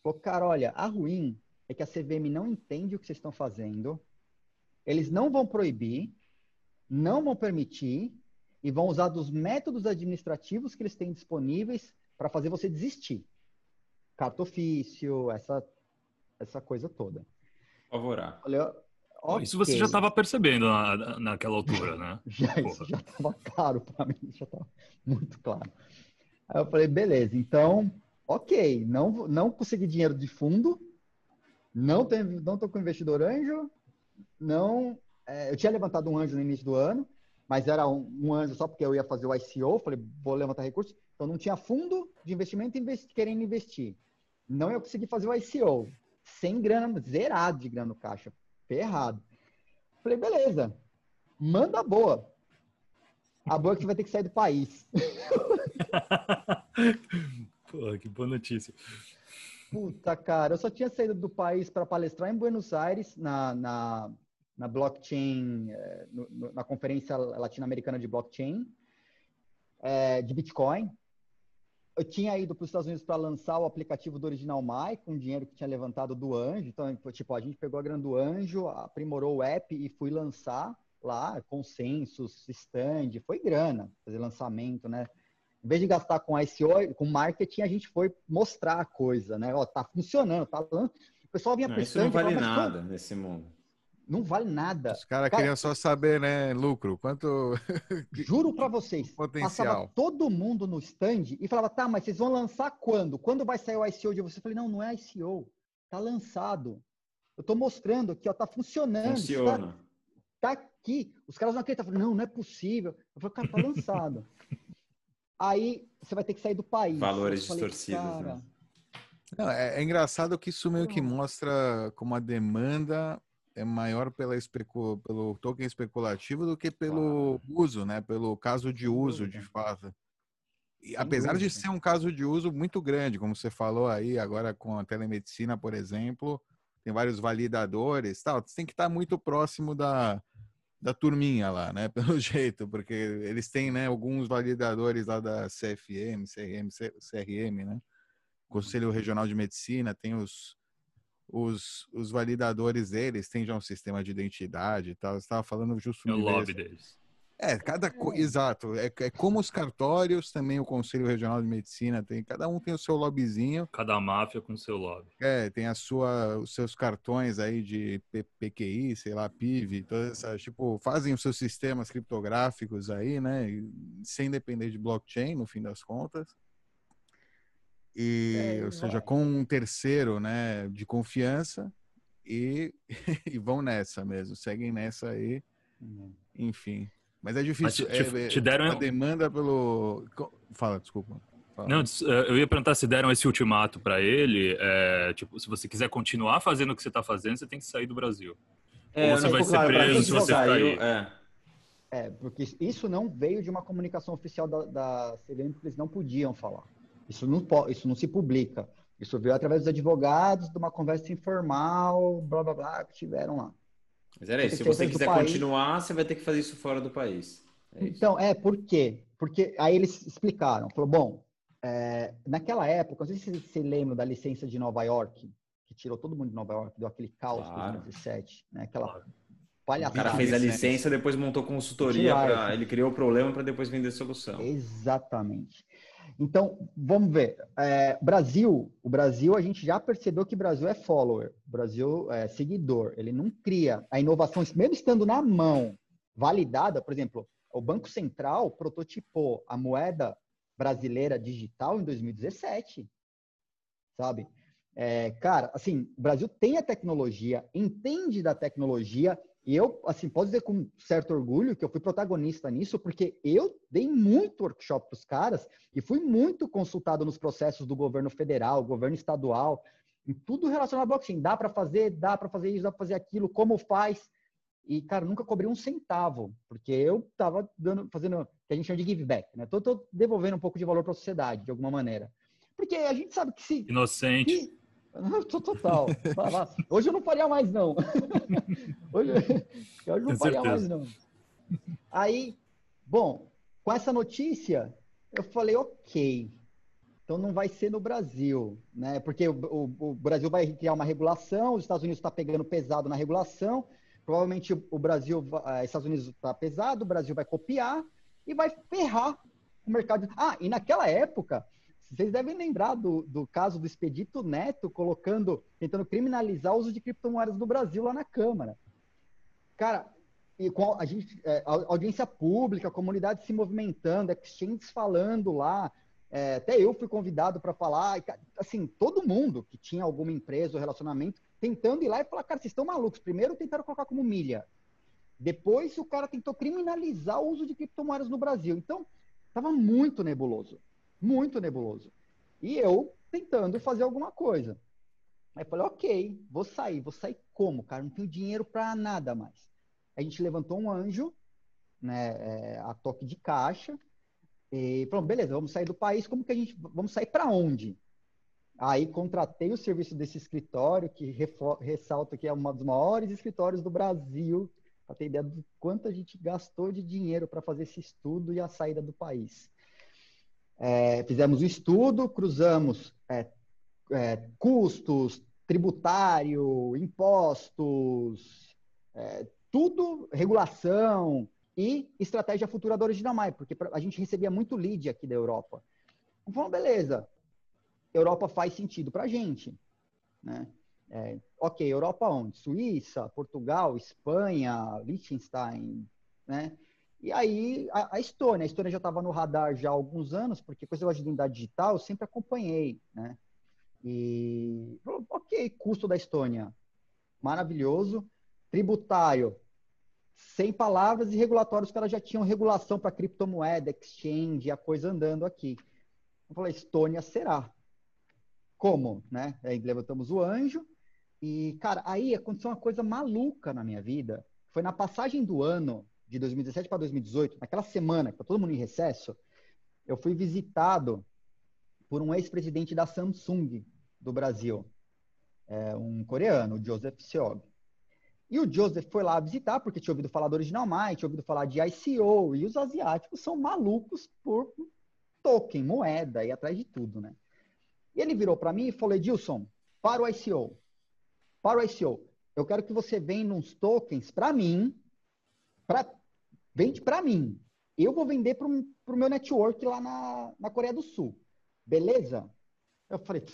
D: Pô, cara, olha, a ruim é que a CVM não entende o que vocês estão fazendo, eles não vão proibir, não vão permitir e vão usar dos métodos administrativos que eles têm disponíveis para fazer você desistir. Carta ofício, essa, essa coisa toda.
A: Favorar.
C: Olha, okay. Isso você já estava percebendo na, naquela altura, né? (laughs)
D: já, Porra. isso já estava claro para mim, já estava muito claro. Aí eu falei, beleza, então, ok, não, não consegui dinheiro de fundo, não tem, não tô com investidor anjo, não. É, eu tinha levantado um anjo no início do ano, mas era um, um, anjo só porque eu ia fazer o ICO, falei, vou levantar recursos. Então não tinha fundo de investimento investi querendo investir. Não ia conseguir fazer o ICO. Sem grana, zerado de grana no caixa. Ferrado. Falei, beleza, manda boa. A boa é que você vai ter que sair do país. (laughs)
C: Pô, que boa notícia.
D: Puta, cara, eu só tinha saído do país para palestrar em Buenos Aires, na, na, na blockchain, no, na Conferência Latino-Americana de Blockchain, é, de Bitcoin. Eu tinha ido para os Estados Unidos para lançar o aplicativo do Original My, com dinheiro que tinha levantado do Anjo. Então, tipo, a gente pegou a grana do Anjo, aprimorou o app e fui lançar lá, consensos, stand, foi grana, fazer lançamento, né? em vez de gastar com SEO, com marketing, a gente foi mostrar a coisa, né? Ó, tá funcionando, tá O pessoal vinha
A: pensando. Isso não vale nada nesse mundo.
D: Não vale nada.
E: Os caras cara, queriam só saber, né, lucro, quanto. (laughs)
D: Juro para vocês.
E: Potencial.
D: Passava todo mundo no stand e falava, tá, mas vocês vão lançar quando? Quando vai sair o ICO de você? Eu falei, não, não é ICO. Tá lançado. Eu tô mostrando aqui, ó, tá funcionando.
A: Funciona.
D: Tá, tá aqui. Os caras não acreditam. Não, não é possível. Eu falei, cara, tá lançado. (laughs) aí você vai ter que sair do país.
A: Valores falei, distorcidos, né? cara... né?
E: Não, é, é, engraçado que isso meio que mostra como a demanda é maior pela especu... pelo token especulativo do que pelo uso, né? Pelo caso de uso, de fato. E, apesar de ser um caso de uso muito grande, como você falou aí, agora com a telemedicina, por exemplo, tem vários validadores, tal, você tem que estar muito próximo da, da turminha lá, né? (laughs) Pelo jeito, porque eles têm, né, alguns validadores lá da CFM, CRM, CRM, né? Conselho Regional de Medicina, tem os, os, os validadores deles, tem já um sistema de identidade e tal. Você estava falando justo
C: no. É o lobby deles.
E: É, cada co... exato. É, é, como os cartórios, também o Conselho Regional de Medicina tem. Cada um tem o seu lobbyzinho.
C: Cada máfia com o seu lobby.
E: É, tem a sua, os seus cartões aí de PQI, sei lá, PIV, todas essas, tipo, fazem os seus sistemas criptográficos aí, né? Sem depender de blockchain, no fim das contas. E, é, ou seja, com um terceiro, né, de confiança e, (laughs) e vão nessa mesmo, seguem nessa aí, uhum. enfim. Mas é difícil. Mas te,
C: é, te deram
E: a demanda pelo. Fala, desculpa. Fala.
C: Não, eh, eu ia perguntar se deram esse ultimato para ele. É, tipo, se você quiser continuar fazendo o que você está fazendo, você tem que sair do Brasil. É, Ou você vai ser claro, preso se você sair.
D: É. é, porque isso não veio de uma comunicação oficial da, da CVM, porque eles não podiam falar. Isso não, isso não se publica. Isso veio através dos advogados, de uma conversa informal, blá blá blá, que tiveram lá.
A: Mas era isso, se você quiser continuar, você vai ter que fazer isso fora do país.
D: É então, é, por quê? Porque aí eles explicaram, falou, bom, é, naquela época, não sei se você lembra da licença de Nova York, que tirou todo mundo de Nova York, deu aquele caos claro. em 2017, né? Aquela
A: palhaçada. O cara fez a licença, depois montou consultoria, pra, ele criou o problema para depois vender solução.
D: Exatamente. Então, vamos ver. É, Brasil, o Brasil, a gente já percebeu que o Brasil é follower, o Brasil é seguidor. Ele não cria a inovação, mesmo estando na mão, validada, por exemplo, o Banco Central prototipou a moeda brasileira digital em 2017, sabe? É, cara, assim, o Brasil tem a tecnologia, entende da tecnologia, e eu, assim, posso dizer com certo orgulho que eu fui protagonista nisso, porque eu dei muito workshop para os caras e fui muito consultado nos processos do governo federal, governo estadual, em tudo relacionado à blockchain. Dá para fazer, dá para fazer isso, dá para fazer aquilo, como faz. E, cara, nunca cobrei um centavo, porque eu estava dando, fazendo o que a gente chama de give back, né? Tô, tô devolvendo um pouco de valor para a sociedade, de alguma maneira. Porque a gente sabe que se.
C: Inocente. Que, (laughs)
D: Total. Hoje eu não faria mais, não. (laughs) Hoje, eu não faria mais, não. Aí, bom, com essa notícia, eu falei, ok, então não vai ser no Brasil, né? Porque o, o, o Brasil vai criar uma regulação, os Estados Unidos está pegando pesado na regulação, provavelmente o Brasil, os eh, Estados Unidos está pesado, o Brasil vai copiar e vai ferrar o mercado. Ah, e naquela época, vocês devem lembrar do, do caso do Expedito Neto colocando, tentando criminalizar o uso de criptomoedas no Brasil lá na Câmara. Cara, e com a gente, é, audiência pública, a comunidade se movimentando, exchanges falando lá, é, até eu fui convidado para falar, assim, todo mundo que tinha alguma empresa ou relacionamento tentando ir lá e falar, cara, vocês estão malucos. Primeiro tentaram colocar como milha. Depois o cara tentou criminalizar o uso de criptomoedas no Brasil. Então, estava muito nebuloso muito nebuloso. E eu tentando fazer alguma coisa. Aí falei, ok, vou sair. Vou sair como, cara? Não tenho dinheiro para nada mais. A gente levantou um anjo, né, é, a toque de caixa, e falou, beleza, vamos sair do país. Como que a gente, vamos sair para onde? Aí contratei o serviço desse escritório, que ressalto que é um dos maiores escritórios do Brasil, para ter ideia do quanto a gente gastou de dinheiro para fazer esse estudo e a saída do país. É, fizemos o estudo, cruzamos é, é, custos, tributário, impostos, é, tudo, regulação e estratégia futura da Original Mai, porque a gente recebia muito lead aqui da Europa. Então, beleza, Europa faz sentido para a gente. Né? É, ok, Europa onde? Suíça, Portugal, Espanha, Liechtenstein, né? E aí, a, a Estônia. A Estônia já estava no radar já há alguns anos, porque com esse negócio de identidade digital eu sempre acompanhei, né? E, ok, custo da Estônia, maravilhoso. Tributário, sem palavras, e regulatórios, os caras já tinham regulação para criptomoeda, exchange, a coisa andando aqui. Eu falei, Estônia será. Como, né? Aí levantamos o anjo, e, cara, aí aconteceu uma coisa maluca na minha vida. Foi na passagem do ano, de 2017 para 2018, naquela semana que tá todo mundo em recesso, eu fui visitado por um ex-presidente da Samsung do Brasil, é, um coreano, o Joseph Seog. E o Joseph foi lá visitar, porque tinha ouvido falar do Original Mind, tinha ouvido falar de ICO, e os asiáticos são malucos por token, moeda, e atrás de tudo, né? E ele virou para mim e falou, Edilson, para o ICO, para o ICO, eu quero que você venda uns tokens para mim, para Vende para mim. Eu vou vender para o meu network lá na, na Coreia do Sul. Beleza? Eu falei,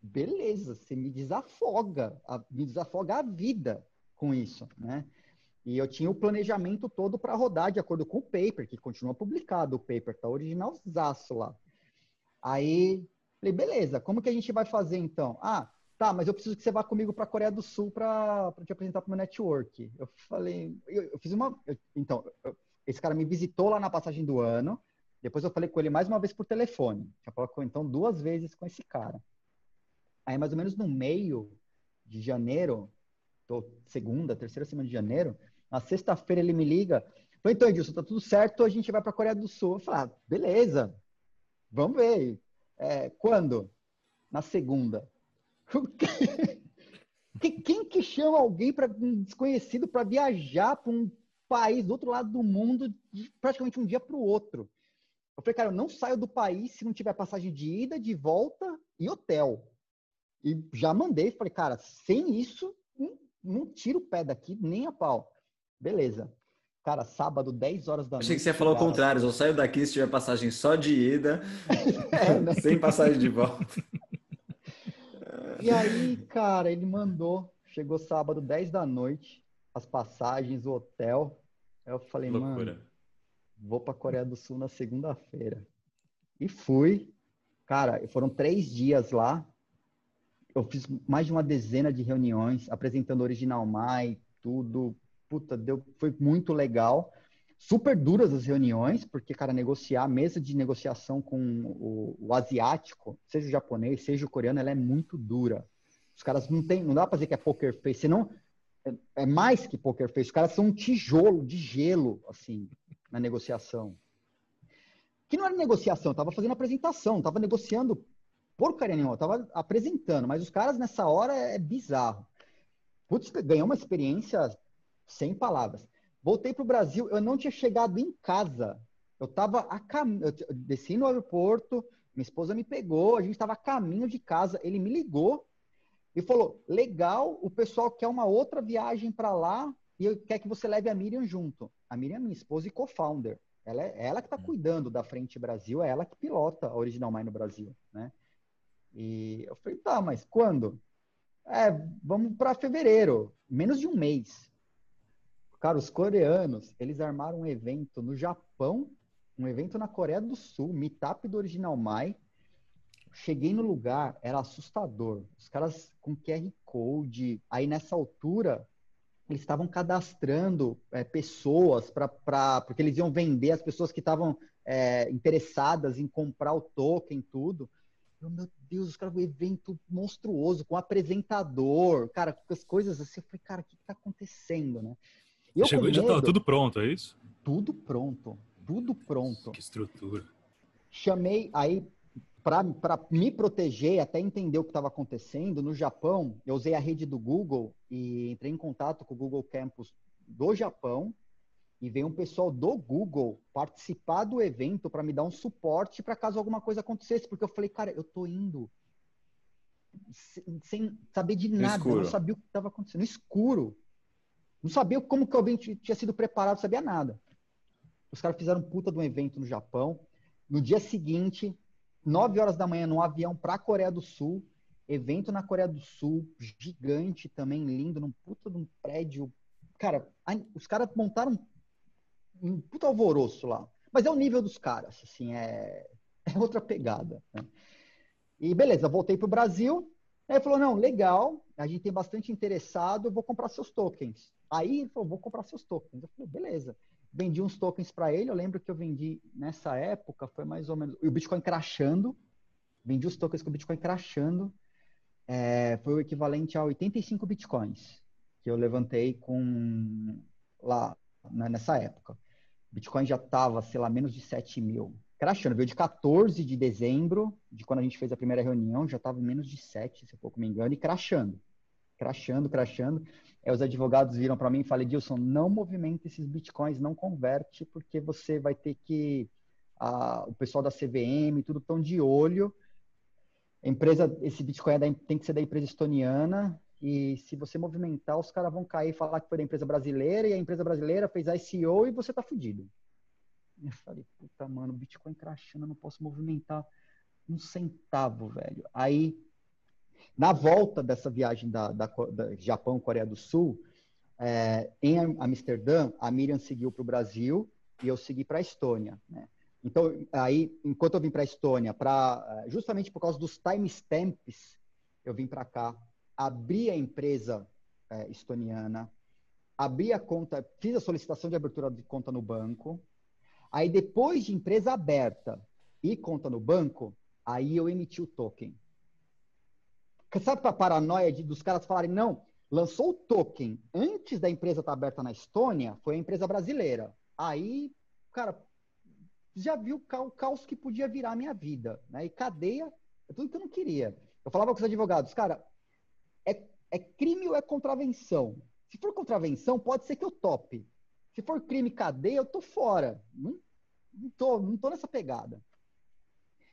D: beleza, você me desafoga, a, me desafoga a vida com isso, né? E eu tinha o planejamento todo para rodar de acordo com o paper, que continua publicado, o paper tá originalzaço lá. Aí, falei, beleza, como que a gente vai fazer então? Ah, tá, mas eu preciso que você vá comigo para a Coreia do Sul para te apresentar para o meu network. Eu falei, eu, eu fiz uma. Eu, então, eu, esse cara me visitou lá na passagem do ano. Depois eu falei com ele mais uma vez por telefone. Já falou então duas vezes com esse cara. Aí, mais ou menos no meio de janeiro, segunda, terceira semana de janeiro, na sexta-feira ele me liga. Falei, então, Edilson, tá tudo certo, a gente vai para a Coreia do Sul. Eu falei, ah, beleza, vamos ver. É, quando? Na segunda. Quem que chama alguém para um desconhecido para viajar para um país do outro lado do mundo de praticamente um dia para o outro? Eu falei, cara, eu não saio do país se não tiver passagem de ida, de volta e hotel. E já mandei, falei, cara, sem isso, não, não tiro o pé daqui nem a pau. Beleza. Cara, sábado, 10 horas da noite.
A: Achei que você ia falar o contrário, eu saio daqui se tiver passagem só de ida, (laughs) é, né? (laughs) sem passagem de volta.
D: E aí, cara, ele mandou, chegou sábado, 10 da noite, as passagens, o hotel. Aí eu falei, Loucura. mano, vou pra Coreia do Sul na segunda-feira. E fui. Cara, foram três dias lá. Eu fiz mais de uma dezena de reuniões, apresentando Original Mai, tudo. Puta, deu, foi muito legal super duras as reuniões, porque, cara, negociar, a mesa de negociação com o, o, asiático, seja o japonês, seja o coreano, ela é muito dura. Os caras não tem, não dá pra dizer que é poker face, senão é, é mais que poker face. Os caras são um tijolo de gelo, assim, na negociação. Que não era negociação, eu tava fazendo apresentação, tava negociando porcaria nenhuma, eu tava apresentando, mas os caras nessa hora é, bizarro. Putz, ganhou uma experiência sem palavras. Voltei para o Brasil, eu não tinha chegado em casa. Eu estava a caminho, eu desci no aeroporto, minha esposa me pegou, a gente estava a caminho de casa. Ele me ligou e falou: legal, o pessoal quer uma outra viagem para lá e quer que você leve a Miriam junto. A Miriam é minha esposa e co-founder. Ela é ela que está hum. cuidando da Frente Brasil, é ela que pilota a Original Mind no Brasil, né? E eu falei, tá, mas quando? É, vamos para fevereiro, menos de um mês. Cara, os coreanos, eles armaram um evento no Japão, um evento na Coreia do Sul, meetup do Original Mai. Cheguei no lugar, era assustador. Os caras com QR Code. Aí nessa altura, eles estavam cadastrando é, pessoas para porque eles iam vender as pessoas que estavam é, interessadas em comprar o token tudo. Eu, meu Deus, os caras, um evento monstruoso, com apresentador, cara, com as coisas assim. Eu falei, cara, o que está acontecendo, né?
C: Eu Chegou e já estava tudo pronto, é isso?
D: Tudo pronto, tudo pronto.
C: Que estrutura.
D: Chamei, aí, para me proteger, até entender o que estava acontecendo, no Japão, eu usei a rede do Google e entrei em contato com o Google Campus do Japão e veio um pessoal do Google participar do evento para me dar um suporte para caso alguma coisa acontecesse, porque eu falei, cara, eu tô indo sem saber de nada, eu não sabia o que estava acontecendo, no escuro. Não sabia como que alguém tinha sido preparado, sabia nada. Os caras fizeram puta de um evento no Japão. No dia seguinte, 9 horas da manhã, num avião para a Coreia do Sul. Evento na Coreia do Sul, gigante também, lindo, num puta de um prédio. Cara, os caras montaram um puta alvoroço lá. Mas é o nível dos caras, assim, é, (laughs) é outra pegada. Né? E beleza, voltei pro Brasil. Aí ele falou, não, legal, a gente tem bastante interessado, vou comprar seus tokens. Aí ele falou, vou comprar seus tokens. Eu falei, beleza. Vendi uns tokens para ele. Eu lembro que eu vendi nessa época, foi mais ou menos. O Bitcoin crashando. Vendi os tokens com o Bitcoin crashando. É, foi o equivalente a 85 Bitcoins que eu levantei com lá né, nessa época. Bitcoin já estava, sei lá, menos de 7 mil. Crashando. Veio de 14 de dezembro, de quando a gente fez a primeira reunião, já estava menos de 7, se eu pouco me engano, e crashando. Crashando, crashando. Aí os advogados viram para mim e falaram, Edilson, não movimenta esses bitcoins, não converte, porque você vai ter que. A, o pessoal da CVM, tudo estão de olho. A empresa, esse bitcoin é da, tem que ser da empresa estoniana, e se você movimentar, os caras vão cair e falar que foi da empresa brasileira, e a empresa brasileira fez ICO e você tá fudido. Eu falei, puta, mano, Bitcoin crashando, eu não posso movimentar um centavo, velho. Aí na volta dessa viagem da, da, da Japão, Coreia do Sul, é, em Amsterdã, a Miriam seguiu para o Brasil e eu segui para a Estônia. Né? Então, aí, enquanto eu vim para a Estônia, pra, é, justamente por causa dos timestamps, eu vim para cá, abri a empresa é, estoniana, abri a conta, fiz a solicitação de abertura de conta no banco. Aí, depois de empresa aberta e conta no banco, aí eu emiti o token. Sabe a paranoia de, dos caras falarem, não, lançou o token antes da empresa estar aberta na Estônia, foi a empresa brasileira. Aí, cara, já viu o caos que podia virar a minha vida. Né? E cadeia é tudo que eu não queria. Eu falava com os advogados, cara, é, é crime ou é contravenção? Se for contravenção, pode ser que eu tope. Se for crime cadeia, eu tô fora. Não, não, tô, não tô nessa pegada.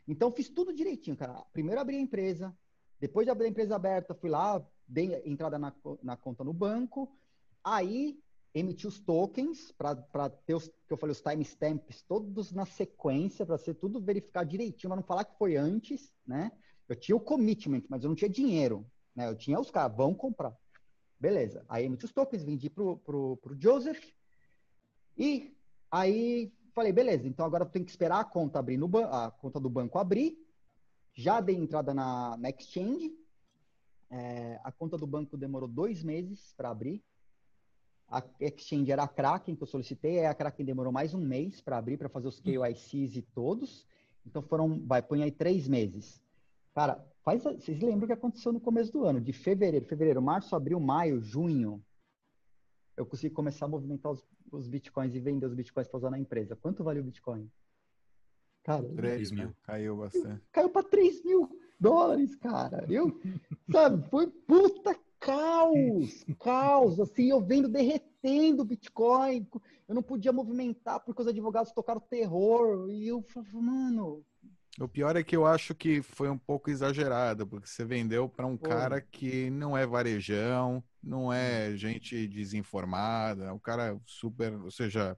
D: Então, fiz tudo direitinho, cara. Primeiro abri a empresa, depois de abrir a empresa aberta, fui lá, dei entrada na, na conta no banco, aí emiti os tokens para ter os que eu falei, os timestamps todos na sequência, para ser tudo verificado direitinho, para não falar que foi antes, né? Eu tinha o commitment, mas eu não tinha dinheiro, né? Eu tinha os caras, vão comprar. Beleza. Aí emiti os tokens, vendi pro, pro, pro Joseph. E aí falei, beleza, então agora eu tenho que esperar a conta abrir no a conta do banco abrir. Já dei entrada na, na exchange. É, a conta do banco demorou dois meses para abrir. A exchange era a Kraken que eu solicitei, aí a Kraken demorou mais um mês para abrir, para fazer os KYCs e todos. Então foram, vai, põe aí três meses. Cara, faz, vocês lembram o que aconteceu no começo do ano? De fevereiro, fevereiro, março, abril, maio, junho, eu consegui começar a movimentar os, os bitcoins e vender os bitcoins para usar na empresa. Quanto vale o bitcoin?
E: Cara, 3 mil. Caiu bastante.
D: Caiu para 3 mil dólares, cara. Eu, sabe, foi puta caos, caos, assim, eu vendo derretendo o Bitcoin, eu não podia movimentar porque os advogados tocaram terror, e eu falei, mano...
E: O pior é que eu acho que foi um pouco exagerado, porque você vendeu para um cara que não é varejão, não é hum. gente desinformada, é um cara super, ou seja,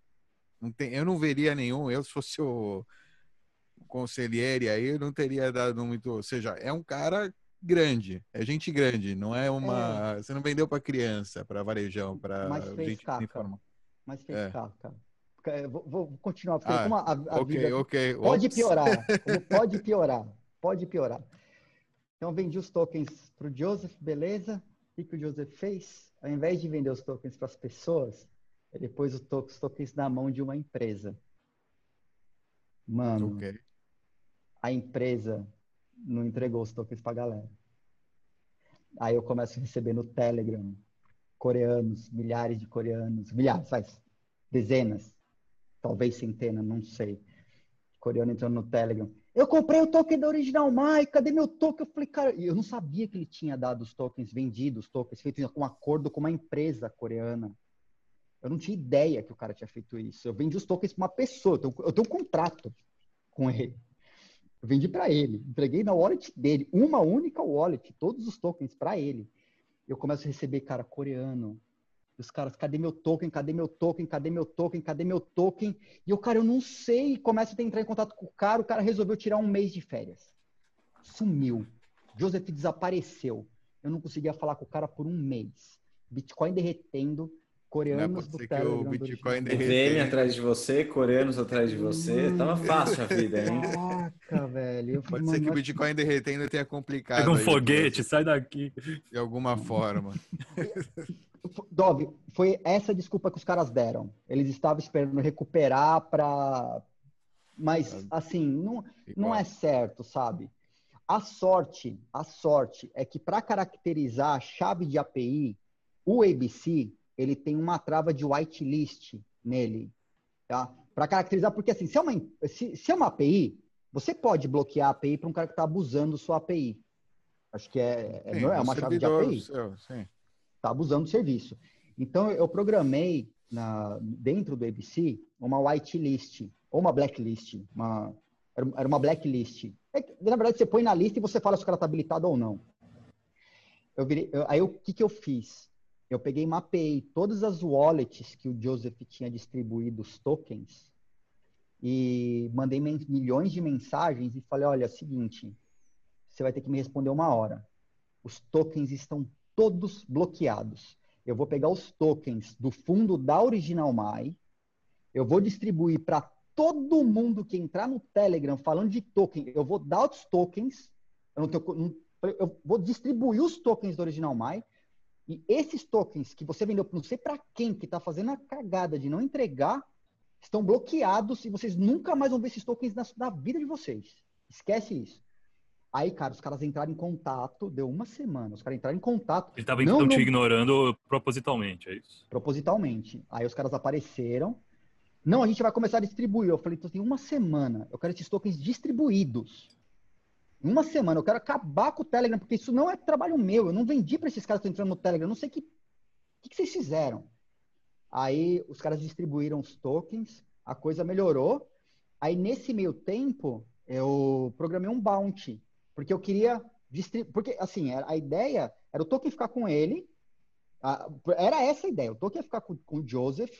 E: não tem, eu não veria nenhum, eu se fosse o, o conselheiro aí, eu não teria dado muito, ou seja, é um cara grande, é gente grande, não é uma. É. Você não vendeu para criança, para varejão, para gente
D: informal. Mas fez é. caca. Vou, vou continuar, ah, como a, a
E: okay,
D: vida
E: okay.
D: pode piorar, pode piorar, pode piorar. Então vendi os tokens para o Joseph, beleza? O que o Joseph fez? Ao invés de vender os tokens para as pessoas, ele pôs os tokens na mão de uma empresa. Mano, okay. a empresa não entregou os tokens pra galera. Aí eu começo a receber no Telegram coreanos, milhares de coreanos, milhares, faz dezenas, talvez centenas, não sei. Coreano entrando no Telegram. Eu comprei o token da Original Mai, cadê meu token? Eu falei, cara, eu não sabia que ele tinha dado os tokens, vendido os tokens, feito com um acordo com uma empresa coreana. Eu não tinha ideia que o cara tinha feito isso. Eu vendi os tokens para uma pessoa, eu tenho, eu tenho um contrato com ele. Eu vendi para ele, entreguei na wallet dele, uma única wallet, todos os tokens para ele. Eu começo a receber, cara, coreano. Os caras, cadê meu token? Cadê meu token? Cadê meu token? Cadê meu token? E eu, cara, eu não sei. Começa a entrar em contato com o cara, o cara resolveu tirar um mês de férias. Sumiu. Joseph desapareceu. Eu não conseguia falar com o cara por um mês. Bitcoin derretendo, coreanos do Telegram.
A: Que o Bitcoin VM atrás de você, coreanos atrás de você. Hum, Tava fácil a vida, hein?
D: Caraca, velho.
E: Pode ser que o Bitcoin derretendo tenha complicado.
C: Pega um foguete, sai daqui.
E: De alguma forma. (laughs)
D: Dove, foi essa desculpa que os caras deram. Eles estavam esperando recuperar para. Mas, assim, não, não é certo, sabe? A sorte, a sorte é que para caracterizar a chave de API, o ABC ele tem uma trava de whitelist nele, tá? Para caracterizar, porque assim, se é, uma, se, se é uma API, você pode bloquear a API para um cara que está abusando sua API. Acho que é, é, sim, é uma chave de API. Está abusando do serviço. Então, eu programei na, dentro do ABC uma whitelist, ou uma blacklist. Uma, era uma blacklist. É, na verdade, você põe na lista e você fala se o cara está habilitado ou não. Eu virei, eu, aí, o que, que eu fiz? Eu peguei e mapeei todas as wallets que o Joseph tinha distribuído os tokens e mandei milhões de mensagens e falei, olha, é o seguinte, você vai ter que me responder uma hora. Os tokens estão todos bloqueados. Eu vou pegar os tokens do fundo da Original Mai, eu vou distribuir para todo mundo que entrar no Telegram falando de token, eu vou dar os tokens, eu tenho, eu vou distribuir os tokens do Original My e esses tokens que você vendeu não sei para quem que está fazendo a cagada de não entregar estão bloqueados e vocês nunca mais vão ver esses tokens na, na vida de vocês. Esquece isso. Aí, cara, os caras entraram em contato, deu uma semana, os caras entraram em contato.
C: Ele estava então te ignorando propositalmente, é isso?
D: Propositalmente. Aí os caras apareceram. Não, a gente vai começar a distribuir. Eu falei, então tem uma semana, eu quero esses tokens distribuídos. Uma semana, eu quero acabar com o Telegram, porque isso não é trabalho meu. Eu não vendi para esses caras que estão entrando no Telegram. Eu não sei o que, que, que vocês fizeram. Aí os caras distribuíram os tokens, a coisa melhorou. Aí nesse meio tempo, eu programei um bounty porque eu queria distribuir. Porque, assim, a ideia era o token ficar com ele. Era essa a ideia. O token ia ficar com, com o Joseph.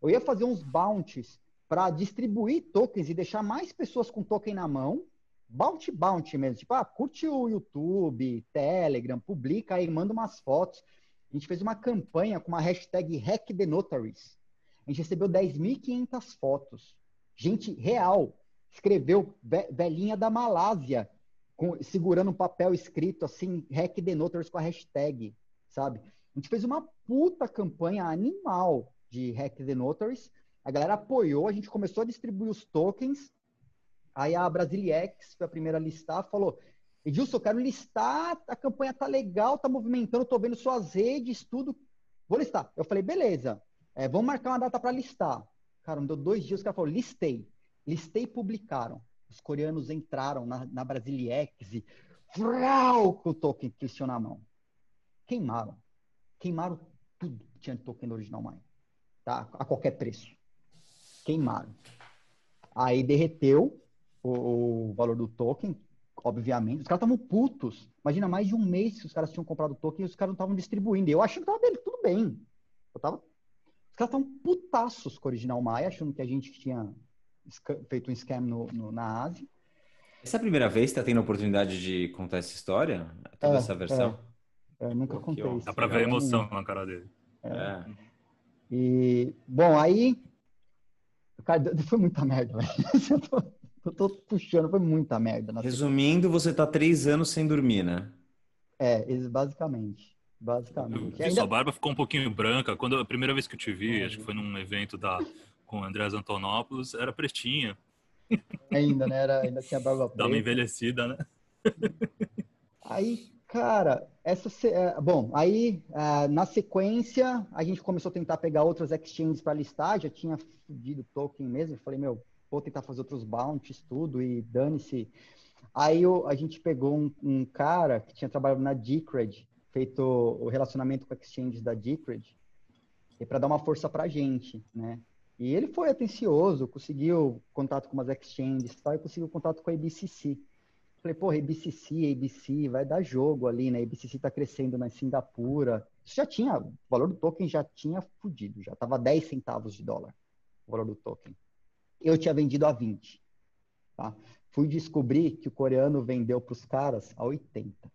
D: Eu ia fazer uns bounties para distribuir tokens e deixar mais pessoas com token na mão. Bounty, bounty mesmo. Tipo, ah, curte o YouTube, Telegram, publica aí, manda umas fotos. A gente fez uma campanha com uma hashtag HackTheNotaries. A gente recebeu 10.500 fotos. Gente real. Escreveu velhinha da Malásia com, segurando um papel escrito assim, Hack the Notaries com a hashtag, sabe? A gente fez uma puta campanha animal de Hack the Notaries. A galera apoiou, a gente começou a distribuir os tokens. Aí a Brasiliex foi a primeira a listar, falou: Edilson, eu quero listar, a campanha tá legal, tá movimentando, tô vendo suas redes, tudo. Vou listar. Eu falei, beleza, é, vamos marcar uma data para listar. Cara, não deu dois dias, o cara falou, listei. Listei e publicaram os coreanos entraram na, na Brasiliex e frau, com o token tinham na mão. Queimaram. Queimaram tudo que tinha de token do Original Mine. Tá? A qualquer preço. Queimaram. Aí derreteu o, o valor do token, obviamente. Os caras estavam putos. Imagina, mais de um mês que os caras tinham comprado o token e os caras não estavam distribuindo. Eu achando que tava tudo bem. Eu tava... Os caras estavam putaços com o Original Maia, achando que a gente tinha feito um scam no, no, na Ásia.
A: Essa é a primeira vez que está tendo a oportunidade de contar essa história? Toda é, essa versão?
D: É. Eu nunca Pô, contei isso.
C: Dá para ver a emoção na cara dele.
D: É. é. E, bom, aí. Cara, (laughs) foi muita merda, velho. (laughs) Eu tô, puxando, foi muita merda.
A: Resumindo, você tá três anos sem dormir, né?
D: É, basicamente. Basicamente.
C: Ainda... Sua barba ficou um pouquinho branca. Quando a primeira vez que eu te vi, é. acho que foi num evento da com Andrés Antonopoulos, era pretinha.
D: Ainda, né? Era, ainda tinha barba preta.
C: Dá uma envelhecida, né?
D: Aí, cara, essa é, bom, aí é, na sequência a gente começou a tentar pegar outras exchanges para listar, já tinha fudido token mesmo, falei, meu, vou tentar fazer outros bounties, tudo, e dane-se. Aí eu, a gente pegou um, um, cara que tinha trabalhado na Decred, feito o relacionamento com exchanges da Decred, para dar uma força pra gente, né? E ele foi atencioso, conseguiu contato com umas exchanges tal, e conseguiu contato com a ABCC. Falei, porra, ABCC, ABC, vai dar jogo ali, né? A ABCC tá crescendo na Singapura. Isso já tinha, o valor do token já tinha fudido, já tava 10 centavos de dólar, o valor do token. Eu tinha vendido a 20, tá? Fui descobrir que o coreano vendeu para os caras a 80.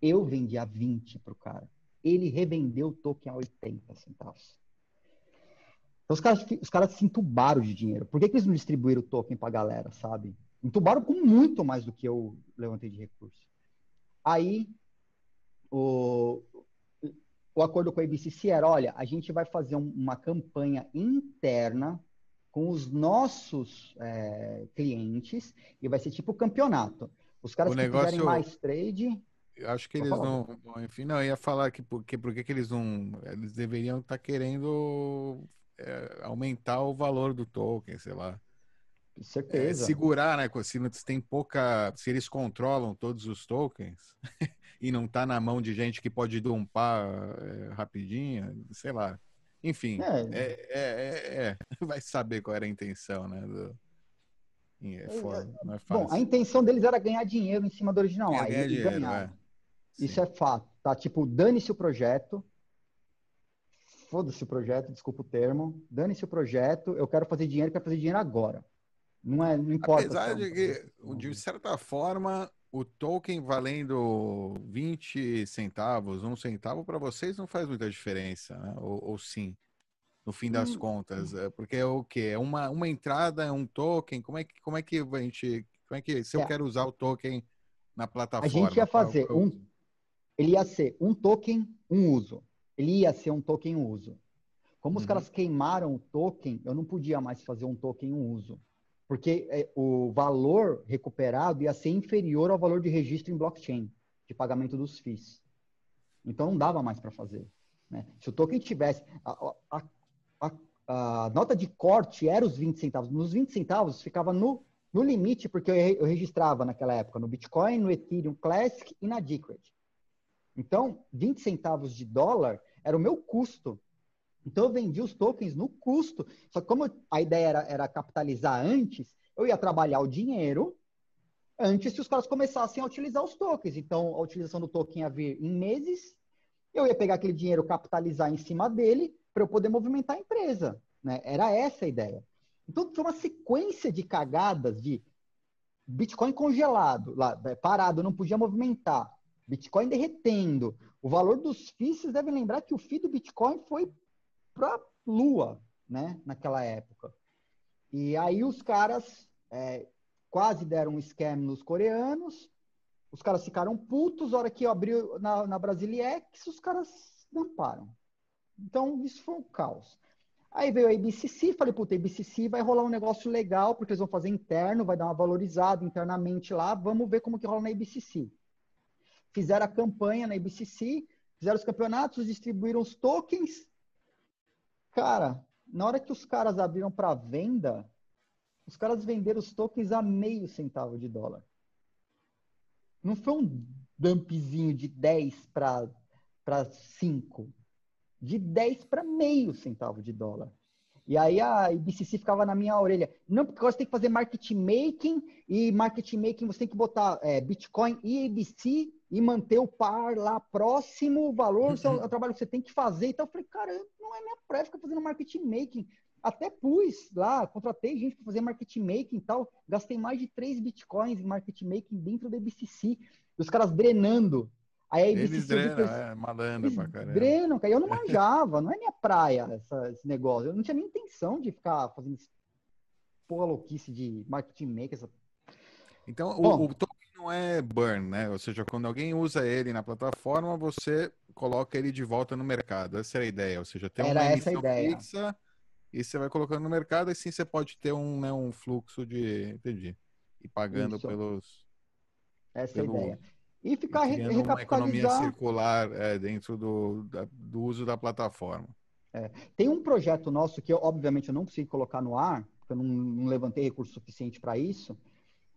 D: Eu vendi a 20 para o cara. Ele revendeu o token a 80 centavos. Então os caras, os caras se entubaram de dinheiro. Por que, que eles não distribuíram o token para a galera, sabe? Entubaram com muito mais do que eu levantei de recurso. Aí o, o acordo com a IBCC era, olha, a gente vai fazer um, uma campanha interna com os nossos é, clientes e vai ser tipo campeonato. Os caras o que negócio... quiserem mais trade...
E: Acho que eles não... Enfim, não, eu ia falar que porque, porque que eles não... Eles deveriam estar tá querendo é, aumentar o valor do token, sei lá.
D: Com certeza.
E: É, segurar, né? Se tem pouca. Se eles controlam todos os tokens (laughs) e não tá na mão de gente que pode dumpar é, rapidinho, sei lá. Enfim, é. é. É, é, (laughs) vai saber qual era a intenção, né? Do... É foda, não é fácil.
D: Bom, a intenção deles era ganhar dinheiro em cima do original. É, ganhar dinheiro, Isso é fato, tá? Tipo, dane-se o projeto, foda-se o projeto, desculpa o termo, dane-se o projeto, eu quero fazer dinheiro, quero fazer dinheiro agora. Não, é, não importa.
E: Apesar de que, de certa forma, o token valendo 20 centavos, um centavo, para vocês não faz muita diferença, né? ou, ou sim? no fim das hum. contas, é, porque é o que é uma, uma entrada, é um token. Como é que como é que a gente como é que se eu é. quero usar o token na plataforma?
D: A gente ia fazer um. Ele ia ser um token, um uso. Ele ia ser um token, um uso. Como uhum. os caras queimaram o token, eu não podia mais fazer um token, um uso. Porque é, o valor recuperado ia ser inferior ao valor de registro em blockchain, de pagamento dos FIIs. Então não dava mais para fazer. Né? Se o token tivesse. A, a, a, a, nota de corte era os 20 centavos. Nos 20 centavos ficava no, no limite, porque eu, eu registrava naquela época no Bitcoin, no Ethereum Classic e na Decred. Então, 20 centavos de dólar era o meu custo. Então, eu vendi os tokens no custo. Só que como a ideia era, era capitalizar antes, eu ia trabalhar o dinheiro antes que os caras começassem a utilizar os tokens. Então, a utilização do token ia vir em meses, eu ia pegar aquele dinheiro, capitalizar em cima dele, para eu poder movimentar a empresa. Né? Era essa a ideia. Então, foi uma sequência de cagadas de Bitcoin congelado, lá, parado, não podia movimentar. Bitcoin derretendo. O valor dos FIIs, vocês devem lembrar que o FII do Bitcoin foi para lua, né? Naquela época. E aí os caras é, quase deram um scam nos coreanos. Os caras ficaram putos. A hora que abriu na, na Brasiliex, os caras damparam. Então, isso foi um caos. Aí veio a IBCC, falei, puta, a IBCC vai rolar um negócio legal, porque eles vão fazer interno, vai dar uma valorizada internamente lá, vamos ver como que rola na IBCC fizeram a campanha na IBCC, fizeram os campeonatos, distribuíram os tokens. Cara, na hora que os caras abriram para venda, os caras venderam os tokens a meio centavo de dólar. Não foi um dumpzinho de 10 para 5. De 10 para meio centavo de dólar. E aí a IBCC ficava na minha orelha. Não, porque você tem que fazer market making, e market making você tem que botar é, Bitcoin e ABC e manter o par lá próximo, o valor, uhum. o trabalho que você tem que fazer. Então eu falei, cara, não é minha praia ficar fazendo market making. Até pus lá, contratei gente para fazer market making e tal. Gastei mais de 3 bitcoins em market making dentro da IBCC. Os caras drenando
E: Aí a Eles drenam, é, malandro pra caramba.
D: Drenam, cara. Eu não (laughs) manjava, não é minha praia essa, esse negócio. Eu não tinha nem intenção de ficar fazendo porra louquice de marketing maker. Essa...
E: Então, Bom, o, o token não é burn, né? Ou seja, quando alguém usa ele na plataforma, você coloca ele de volta no mercado. Essa é a ideia. Ou seja, tem uma emissão ideia. fixa e você vai colocando no mercado, e sim você pode ter um, né, um fluxo de. Entendi. E pagando Isso. pelos.
D: Essa pelo... é a ideia e ficar
E: e uma economia circular é, dentro do, da, do uso da plataforma.
D: É. Tem um projeto nosso que, eu, obviamente, eu não consigo colocar no ar, porque eu não, não levantei recurso suficiente para isso,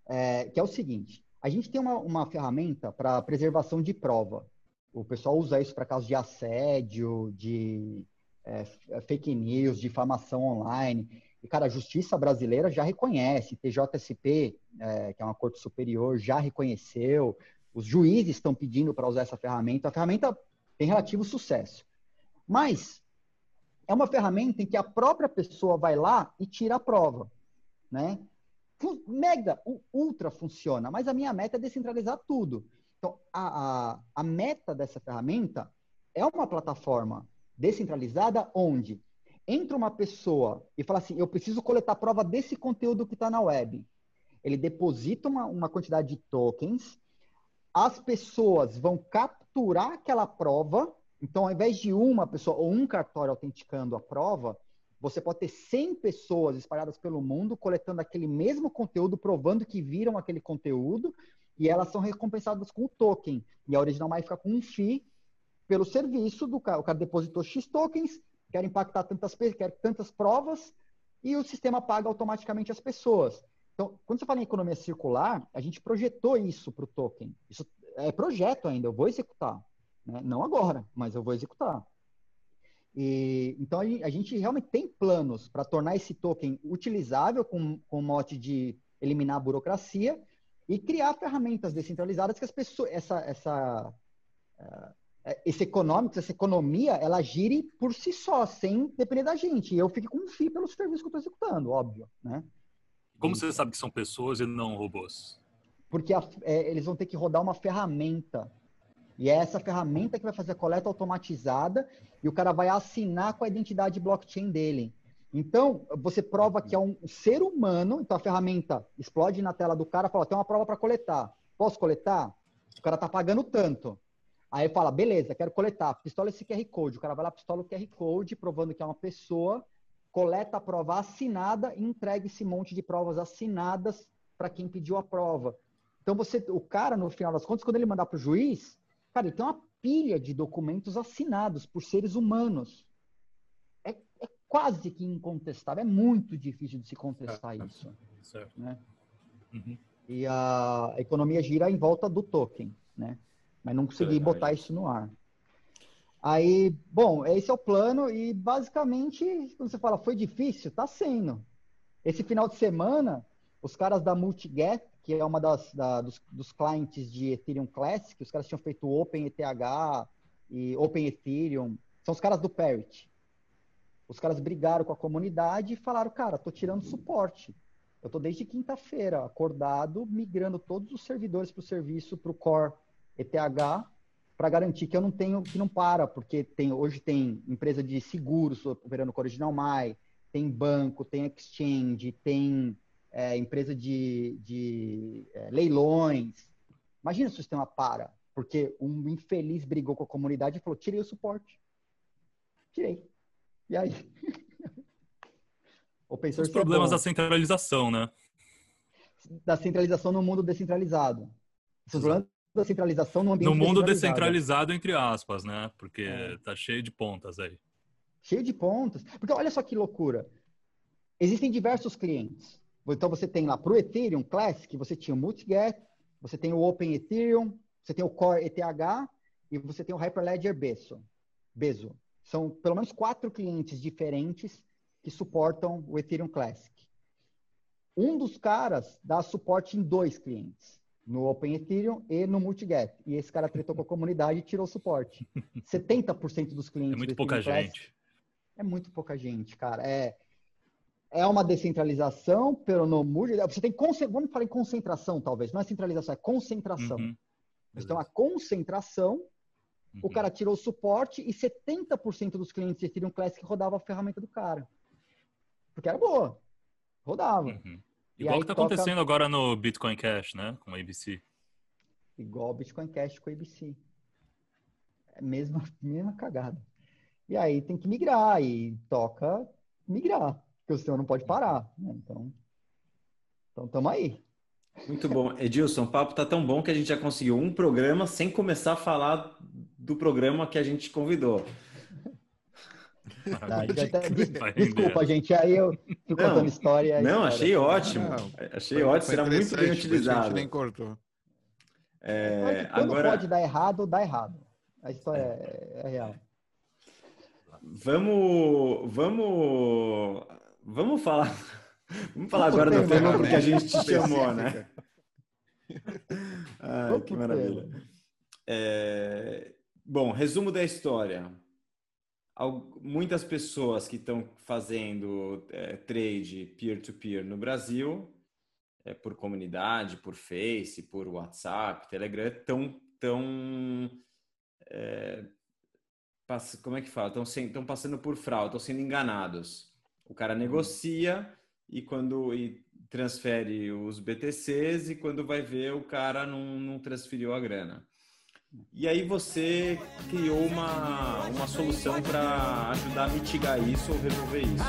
D: é, que é o seguinte: a gente tem uma, uma ferramenta para preservação de prova. O pessoal usa isso para casos de assédio, de é, fake news, difamação online. E, cara, a justiça brasileira já reconhece, TJSP, é, que é uma corte superior, já reconheceu, os juízes estão pedindo para usar essa ferramenta. A ferramenta tem relativo sucesso. Mas é uma ferramenta em que a própria pessoa vai lá e tira a prova. Né? Mega, ultra funciona, mas a minha meta é descentralizar tudo. Então, a, a, a meta dessa ferramenta é uma plataforma descentralizada onde entra uma pessoa e fala assim: eu preciso coletar prova desse conteúdo que está na web. Ele deposita uma, uma quantidade de tokens as pessoas vão capturar aquela prova. Então, ao invés de uma pessoa ou um cartório autenticando a prova, você pode ter 100 pessoas espalhadas pelo mundo coletando aquele mesmo conteúdo, provando que viram aquele conteúdo, e elas são recompensadas com o token. E a original fica com um FII pelo serviço do cara. O cara depositou X tokens, quer impactar tantas, quer tantas provas, e o sistema paga automaticamente as pessoas. Então, quando você fala em economia circular, a gente projetou isso para o token. Isso é projeto ainda, eu vou executar. Né? Não agora, mas eu vou executar. E, então, a gente realmente tem planos para tornar esse token utilizável com, com o mote de eliminar a burocracia e criar ferramentas descentralizadas que as pessoas, essa, essa, uh, esse econômico, essa economia, ela gire por si só, sem depender da gente. E eu fico com um FII pelos serviços que eu estou executando, óbvio, né?
C: Como você sabe que são pessoas e não robôs?
D: Porque a, é, eles vão ter que rodar uma ferramenta. E é essa ferramenta que vai fazer a coleta automatizada e o cara vai assinar com a identidade blockchain dele. Então, você prova que é um ser humano, então a ferramenta explode na tela do cara, fala, tem uma prova para coletar. posso coletar? O cara tá pagando tanto. Aí fala, beleza, quero coletar. Pistola esse QR Code. O cara vai lá, pistola o QR Code, provando que é uma pessoa, coleta a prova assinada e entrega esse monte de provas assinadas para quem pediu a prova. Então você, o cara, no final das contas, quando ele mandar para o juiz, cara, ele tem uma pilha de documentos assinados por seres humanos. É, é quase que incontestável, é muito difícil de se contestar é, isso. Certo. Né? Uhum. E a economia gira em volta do token, né? Mas não consegui botar isso no ar. Aí, bom, esse é o plano e basicamente, quando você fala foi difícil, tá sendo. Esse final de semana, os caras da Multiget, que é uma das da, dos, dos clientes de Ethereum Classic, os caras tinham feito Open ETH e Open Ethereum, são os caras do Parity. Os caras brigaram com a comunidade e falaram, cara, tô tirando suporte. Eu tô desde quinta-feira acordado, migrando todos os servidores para o serviço, para o Core ETH, para garantir que eu não tenho, que não para, porque tem, hoje tem empresa de seguros operando com o Original My, tem banco, tem exchange, tem é, empresa de, de é, leilões. Imagina se o sistema para, porque um infeliz brigou com a comunidade e falou: tirei o suporte. Tirei. E aí? (laughs)
C: Os problemas é da centralização, né?
D: Da centralização no mundo descentralizado. Os problemas da centralização no ambiente
C: No mundo descentralizado, entre aspas, né? Porque é. tá cheio de pontas aí.
D: Cheio de pontas. Porque olha só que loucura. Existem diversos clientes. Então você tem lá para o Ethereum Classic, você tinha o Multiget, você tem o Open Ethereum, você tem o Core ETH e você tem o Hyperledger Bezo. Bezo. São pelo menos quatro clientes diferentes que suportam o Ethereum Classic. Um dos caras dá suporte em dois clientes, no Open Ethereum e no Multiget. E esse cara tretou com a comunidade e tirou o suporte. (laughs) 70% dos clientes. É
C: muito pouca Classic, gente.
D: É muito pouca gente, cara. É, é uma descentralização, pelo no Você tem vamos falar em concentração, talvez. Não é centralização, é concentração. Uhum. Então, a concentração, uhum. o cara tirou o suporte e 70% dos clientes de Ethereum Classic rodava a ferramenta do cara. Porque era boa. Rodava.
C: Uhum. Igual que tá toca... acontecendo agora no Bitcoin Cash, né? Com a ABC.
D: Igual o Bitcoin Cash com a ABC. É a mesma, (laughs) mesma cagada. E aí tem que migrar e toca migrar porque o sistema não pode parar. Né? Então, então estamos aí.
A: Muito bom. Edilson, o papo tá tão bom que a gente já conseguiu um programa sem começar a falar do programa que a gente convidou.
D: Tá, desculpa, gente, aí eu fico não, contando história.
A: Não, achei ótimo. Não, achei foi, ótimo, será muito bem utilizado.
E: nem cortou.
D: É, Quando agora... pode dar errado, dá errado. A história é, é real.
A: Vamos, vamos Vamos falar. (laughs) Vamos falar agora do tema porque a gente te chamou, né? (laughs) Ai, que maravilha. É... Bom, resumo da história. Muitas pessoas que estão fazendo é, trade peer-to-peer -peer no Brasil, é, por comunidade, por Face, por WhatsApp, Telegram, estão tão, é, como é que fala? Estão passando por fraude, estão sendo enganados. O cara negocia e quando e transfere os BTCs e quando vai ver o cara não, não transferiu a grana. E aí você criou uma, uma solução para ajudar a mitigar isso ou resolver isso.